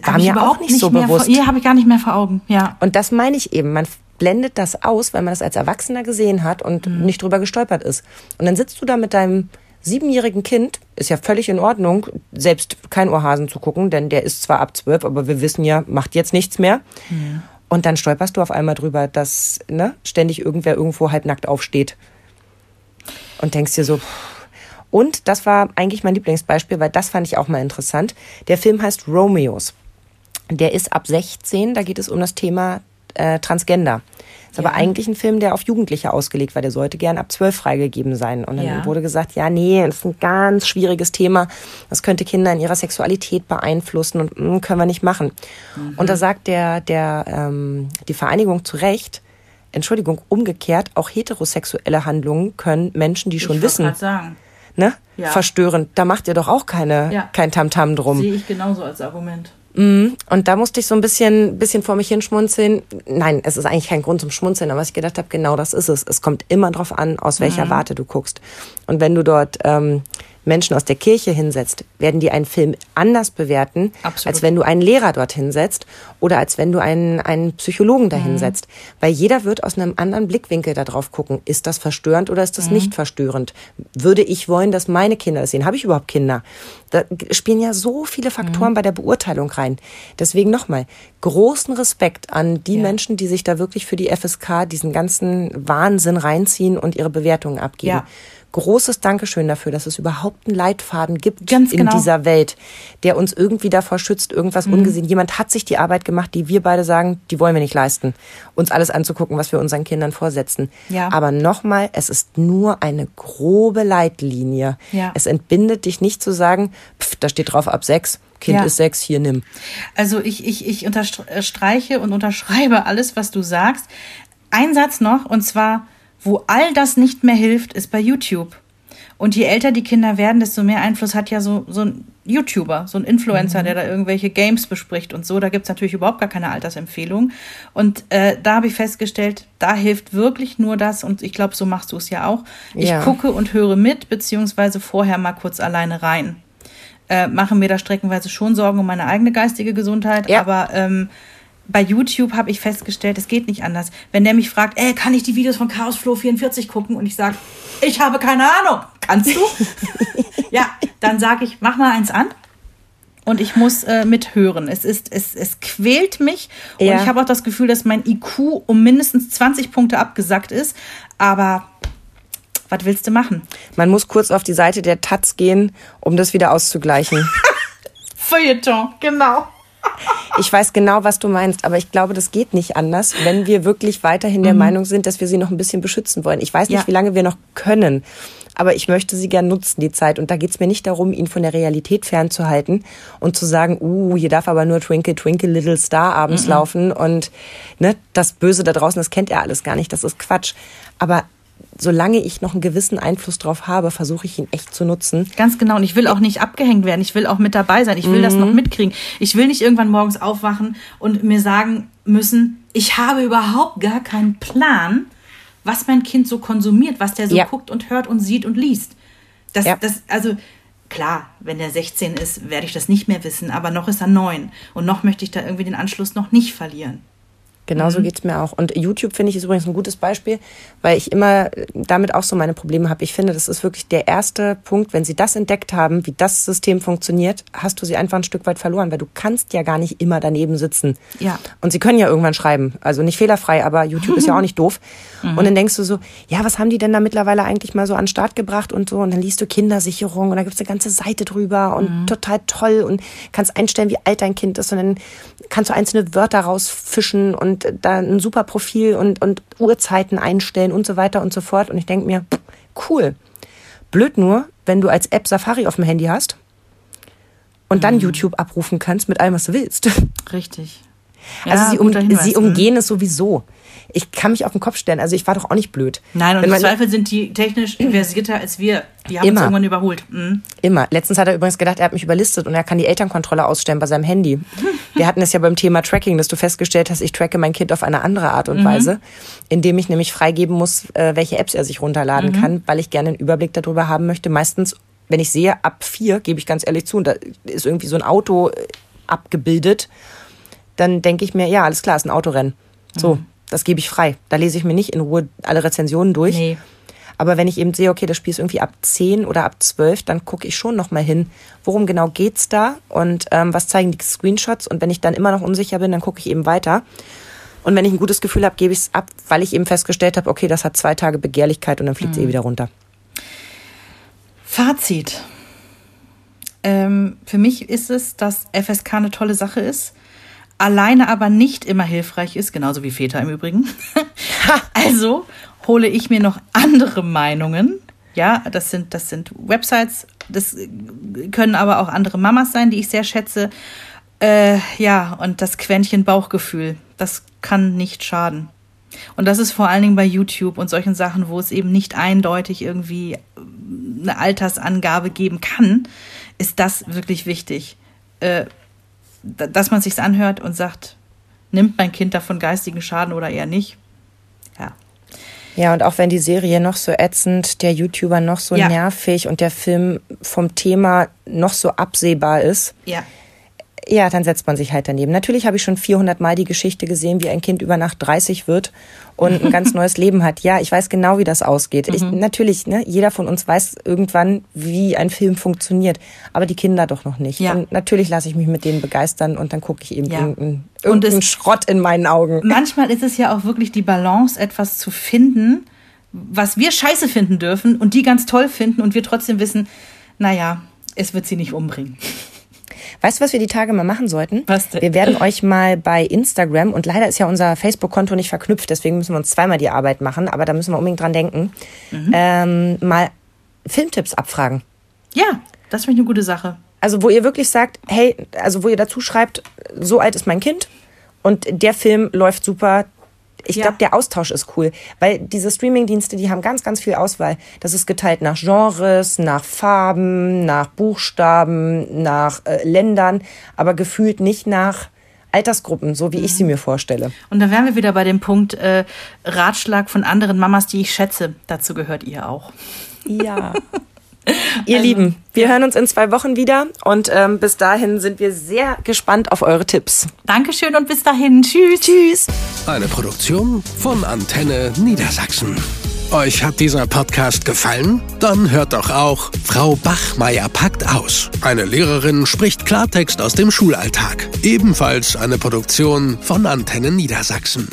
Hab mir auch überhaupt nicht so mehr bewusst. Vor, ja, habe ich gar nicht mehr vor Augen. Ja. Und das meine ich eben. Man blendet das aus, weil man das als Erwachsener gesehen hat und Mhm. nicht drüber gestolpert ist. Und dann sitzt du da mit deinem siebenjährigen Kind, ist ja völlig in Ordnung, selbst kein Ohrhasen zu gucken, denn der ist zwar ab zwölf, aber wir wissen ja, macht jetzt nichts mehr. Und dann stolperst du auf einmal drüber, dass ne, ständig irgendwer irgendwo halbnackt aufsteht. Und denkst dir so, pff. und das war eigentlich mein Lieblingsbeispiel, weil das fand ich auch mal interessant. Der Film heißt Romeos. Der ist ab 16, da geht es um das Thema äh, Transgender. Ist aber eigentlich ein Film, der auf Jugendliche ausgelegt war. Der sollte gern ab 12 freigegeben sein. Und dann Ja. wurde gesagt, ja, nee, das ist ein ganz schwieriges Thema. Das könnte Kinder in ihrer Sexualität beeinflussen und mm, können wir nicht machen. Und da sagt der, der, ähm, die Vereinigung zu Recht, Entschuldigung, umgekehrt, auch heterosexuelle Handlungen können Menschen, die schon ich wissen, sagen. ne, Ja. verstören. Da macht ihr doch auch keine, Ja. kein Tamtam drum. Sehe ich genauso als Argument. Und da musste ich so ein bisschen, bisschen vor mich hinschmunzeln. Nein, es ist eigentlich kein Grund zum Schmunzeln, aber was ich gedacht habe, genau das ist es. Es kommt immer drauf an, aus welcher Warte du guckst. Und wenn du dort ähm, Menschen aus der Kirche hinsetzt, werden die einen Film anders bewerten, Absolut. als wenn du einen Lehrer dort hinsetzt oder als wenn du einen, einen Psychologen da hinsetzt. Weil jeder wird aus einem anderen Blickwinkel da drauf gucken. Ist das verstörend oder ist das nicht verstörend? Würde ich wollen, dass meine Kinder das sehen? Habe ich überhaupt Kinder? Da spielen ja so viele Faktoren bei der Beurteilung rein. Deswegen nochmal, großen Respekt an die Ja. Menschen, die sich da wirklich für die FSK diesen ganzen Wahnsinn reinziehen und ihre Bewertungen abgeben. Ja. Großes Dankeschön dafür, dass es überhaupt einen Leitfaden gibt Ganz in genau. dieser Welt, der uns irgendwie davor schützt, irgendwas Mhm. ungesehen. Jemand hat sich die Arbeit gemacht, die wir beide sagen, die wollen wir nicht leisten, uns alles anzugucken, was wir unseren Kindern vorsetzen. Ja. Aber nochmal, es ist nur eine grobe Leitlinie. Ja. Es entbindet dich nicht zu sagen, pff, da steht drauf ab sechs, Kind Ja. ist sechs, hier nimm. Also ich, ich, ich unterstreiche und unterschreibe alles, was du sagst. Ein Satz noch, und zwar, wo all das nicht mehr hilft, ist bei YouTube. Und je älter die Kinder werden, desto mehr Einfluss hat ja so, so ein YouTuber, so ein Influencer, der da irgendwelche Games bespricht und so. Da gibt's natürlich überhaupt gar keine Altersempfehlung. Und äh, da habe ich festgestellt, da hilft wirklich nur das, und ich glaube, so machst du es ja auch. Ich Ja. gucke und höre mit, beziehungsweise vorher mal kurz alleine rein äh, mache mir da streckenweise schon Sorgen um meine eigene geistige Gesundheit. Ja. Aber ähm, bei YouTube habe ich festgestellt, es geht nicht anders. Wenn der mich fragt, ey, kann ich die Videos von Chaos Flow 44 gucken? Und ich sage, ich habe keine Ahnung. Kannst du? ja, dann sage ich, mach mal eins an. Und ich muss äh, mithören. Es ist, es, es quält mich. Und Ja. ich habe auch das Gefühl, dass mein IQ um mindestens 20 Punkte abgesackt ist. Aber was willst du machen? Man muss kurz auf die Seite der Taz gehen, um das wieder auszugleichen. Feuilleton, genau. Ich weiß genau, was du meinst, aber ich glaube, das geht nicht anders, wenn wir wirklich weiterhin der Meinung sind, dass wir sie noch ein bisschen beschützen wollen. Ich weiß nicht, Ja. wie lange wir noch können, aber ich möchte sie gern nutzen, die Zeit. Und da geht's mir nicht darum, ihn von der Realität fernzuhalten und zu sagen, uh, hier darf aber nur Twinkle, Twinkle, Little Star abends laufen und ne, das Böse da draußen, das kennt er alles gar nicht, das ist Quatsch. Aber solange ich noch einen gewissen Einfluss drauf habe, versuche ich ihn echt zu nutzen. Ganz genau. Und ich will auch nicht abgehängt werden. Ich will auch mit dabei sein. Ich will das noch mitkriegen. Ich will nicht irgendwann morgens aufwachen und mir sagen müssen, ich habe überhaupt gar keinen Plan, was mein Kind so konsumiert, was der so Ja. guckt und hört und sieht und liest. Das, Ja. das, also klar, wenn der 16 ist, werde ich das nicht mehr wissen, aber noch ist er 9 und noch möchte ich da irgendwie den Anschluss noch nicht verlieren. Genauso Mhm. geht's mir auch. Und YouTube finde ich ist übrigens ein gutes Beispiel, weil ich immer damit auch so meine Probleme habe. Ich finde, das ist wirklich der erste Punkt, wenn sie das entdeckt haben, wie das System funktioniert, hast du sie einfach ein Stück weit verloren, weil du kannst ja gar nicht immer daneben sitzen. Ja. Und sie können ja irgendwann schreiben. Also nicht fehlerfrei, aber YouTube ist ja auch nicht doof. Mhm. Und dann denkst du so, ja, was haben die denn da mittlerweile eigentlich mal so an den Start gebracht und so? Und dann liest du Kindersicherung und da gibt's eine ganze Seite drüber und Mhm. total toll und kannst einstellen, wie alt dein Kind ist und dann kannst du einzelne Wörter rausfischen und da ein super Profil und, und Uhrzeiten einstellen und so weiter und so fort. Und ich denk mir, cool. Blöd nur, wenn du als App Safari auf dem Handy hast und Mhm. dann YouTube abrufen kannst mit allem, was du willst. Richtig. Also Ja, sie, um, sie mhm. umgehen es sowieso. Ich kann mich auf den Kopf stellen. Also ich war doch auch nicht blöd. Nein, und im Zweifel sind die technisch versierter als wir. Die haben uns Immer. irgendwann überholt. Mhm. Immer. Letztens hat er übrigens gedacht, er hat mich überlistet und er kann die Elternkontrolle ausstellen bei seinem Handy. Wir hatten es ja beim Thema Tracking, dass du festgestellt hast, ich tracke mein Kind auf eine andere Art und Weise, indem ich nämlich freigeben muss, äh, welche Apps er sich runterladen kann, weil ich gerne einen Überblick darüber haben möchte. Meistens, wenn ich sehe, ab vier, gebe ich ganz ehrlich zu, und da ist irgendwie so ein Auto äh, abgebildet, dann denke ich mir, ja, alles klar, ist ein Autorennen. So, das gebe ich frei. Da lese ich mir nicht in Ruhe alle Rezensionen durch. Nee. Aber wenn ich eben sehe, okay, das Spiel ist irgendwie ab 10 oder ab 12, dann gucke ich schon nochmal hin, worum genau geht's da und ähm, was zeigen die Screenshots. Und wenn ich dann immer noch unsicher bin, dann gucke ich eben weiter. Und wenn ich ein gutes Gefühl habe, gebe ich es ab, weil ich eben festgestellt habe, okay, das hat zwei Tage Begehrlichkeit und dann fliegt es eh wieder runter. Fazit. Ähm, für mich ist es, dass FSK eine tolle Sache ist, alleine aber nicht immer hilfreich ist, genauso wie Väter im Übrigen. also hole ich mir noch andere Meinungen. Ja, das sind, das sind Websites, das können aber auch andere Mamas sein, die ich sehr schätze. Äh, ja, und das Quäntchen Bauchgefühl, das kann nicht schaden. Und das ist vor allen Dingen bei YouTube und solchen Sachen, wo es eben nicht eindeutig irgendwie eine Altersangabe geben kann, ist das wirklich wichtig, äh, dass man sich's anhört und sagt, nimmt mein Kind davon geistigen Schaden oder eher nicht? Ja. Ja, und auch wenn die Serie noch so ätzend, der YouTuber noch so Ja. nervig und der Film vom Thema noch so absehbar ist, Ja. Ja, dann setzt man sich halt daneben. Natürlich habe ich schon 400 Mal die Geschichte gesehen, wie ein Kind über Nacht 30 wird und ein ganz neues Leben hat. Ja, ich weiß genau, wie das ausgeht. Ich, natürlich, ne, jeder von uns weiß irgendwann, wie ein Film funktioniert, aber die Kinder doch noch nicht. Ja. Und natürlich lasse ich mich mit denen begeistern und dann gucke ich eben Ja. irgendeinen irgendein Schrott in meinen Augen. Manchmal ist es ja auch wirklich die Balance, etwas zu finden, was wir scheiße finden dürfen und die ganz toll finden und wir trotzdem wissen, naja, es wird sie nicht umbringen. Weißt du, was wir die Tage mal machen sollten? Was denn? Wir werden euch mal bei Instagram, und leider ist ja unser Facebook-Konto nicht verknüpft, deswegen müssen wir uns zweimal die Arbeit machen, aber da müssen wir unbedingt dran denken, Mhm. ähm, mal Filmtipps abfragen. Ja, das finde ich eine gute Sache. Also wo ihr wirklich sagt, hey, also wo ihr dazu schreibt, so alt ist mein Kind und der Film läuft super. Ich Ja. glaube, der Austausch ist cool, weil diese Streamingdienste, die haben ganz, ganz viel Auswahl. Das ist geteilt nach Genres, nach Farben, nach Buchstaben, nach äh, Ländern, aber gefühlt nicht nach Altersgruppen, so wie ich sie mir vorstelle. Und da wären wir wieder bei dem Punkt äh, Ratschlag von anderen Mamas, die ich schätze. Dazu gehört ihr auch. Ja. Ihr Lieben, wir hören uns in zwei Wochen wieder und ähm, bis dahin sind wir sehr gespannt auf eure Tipps. Dankeschön und bis dahin. Tschüss. Tschüss. Eine Produktion von Antenne Niedersachsen. Euch hat dieser Podcast gefallen? Dann hört doch auch Frau Bachmeier packt aus. Eine Lehrerin spricht Klartext aus dem Schulalltag. Ebenfalls eine Produktion von Antenne Niedersachsen.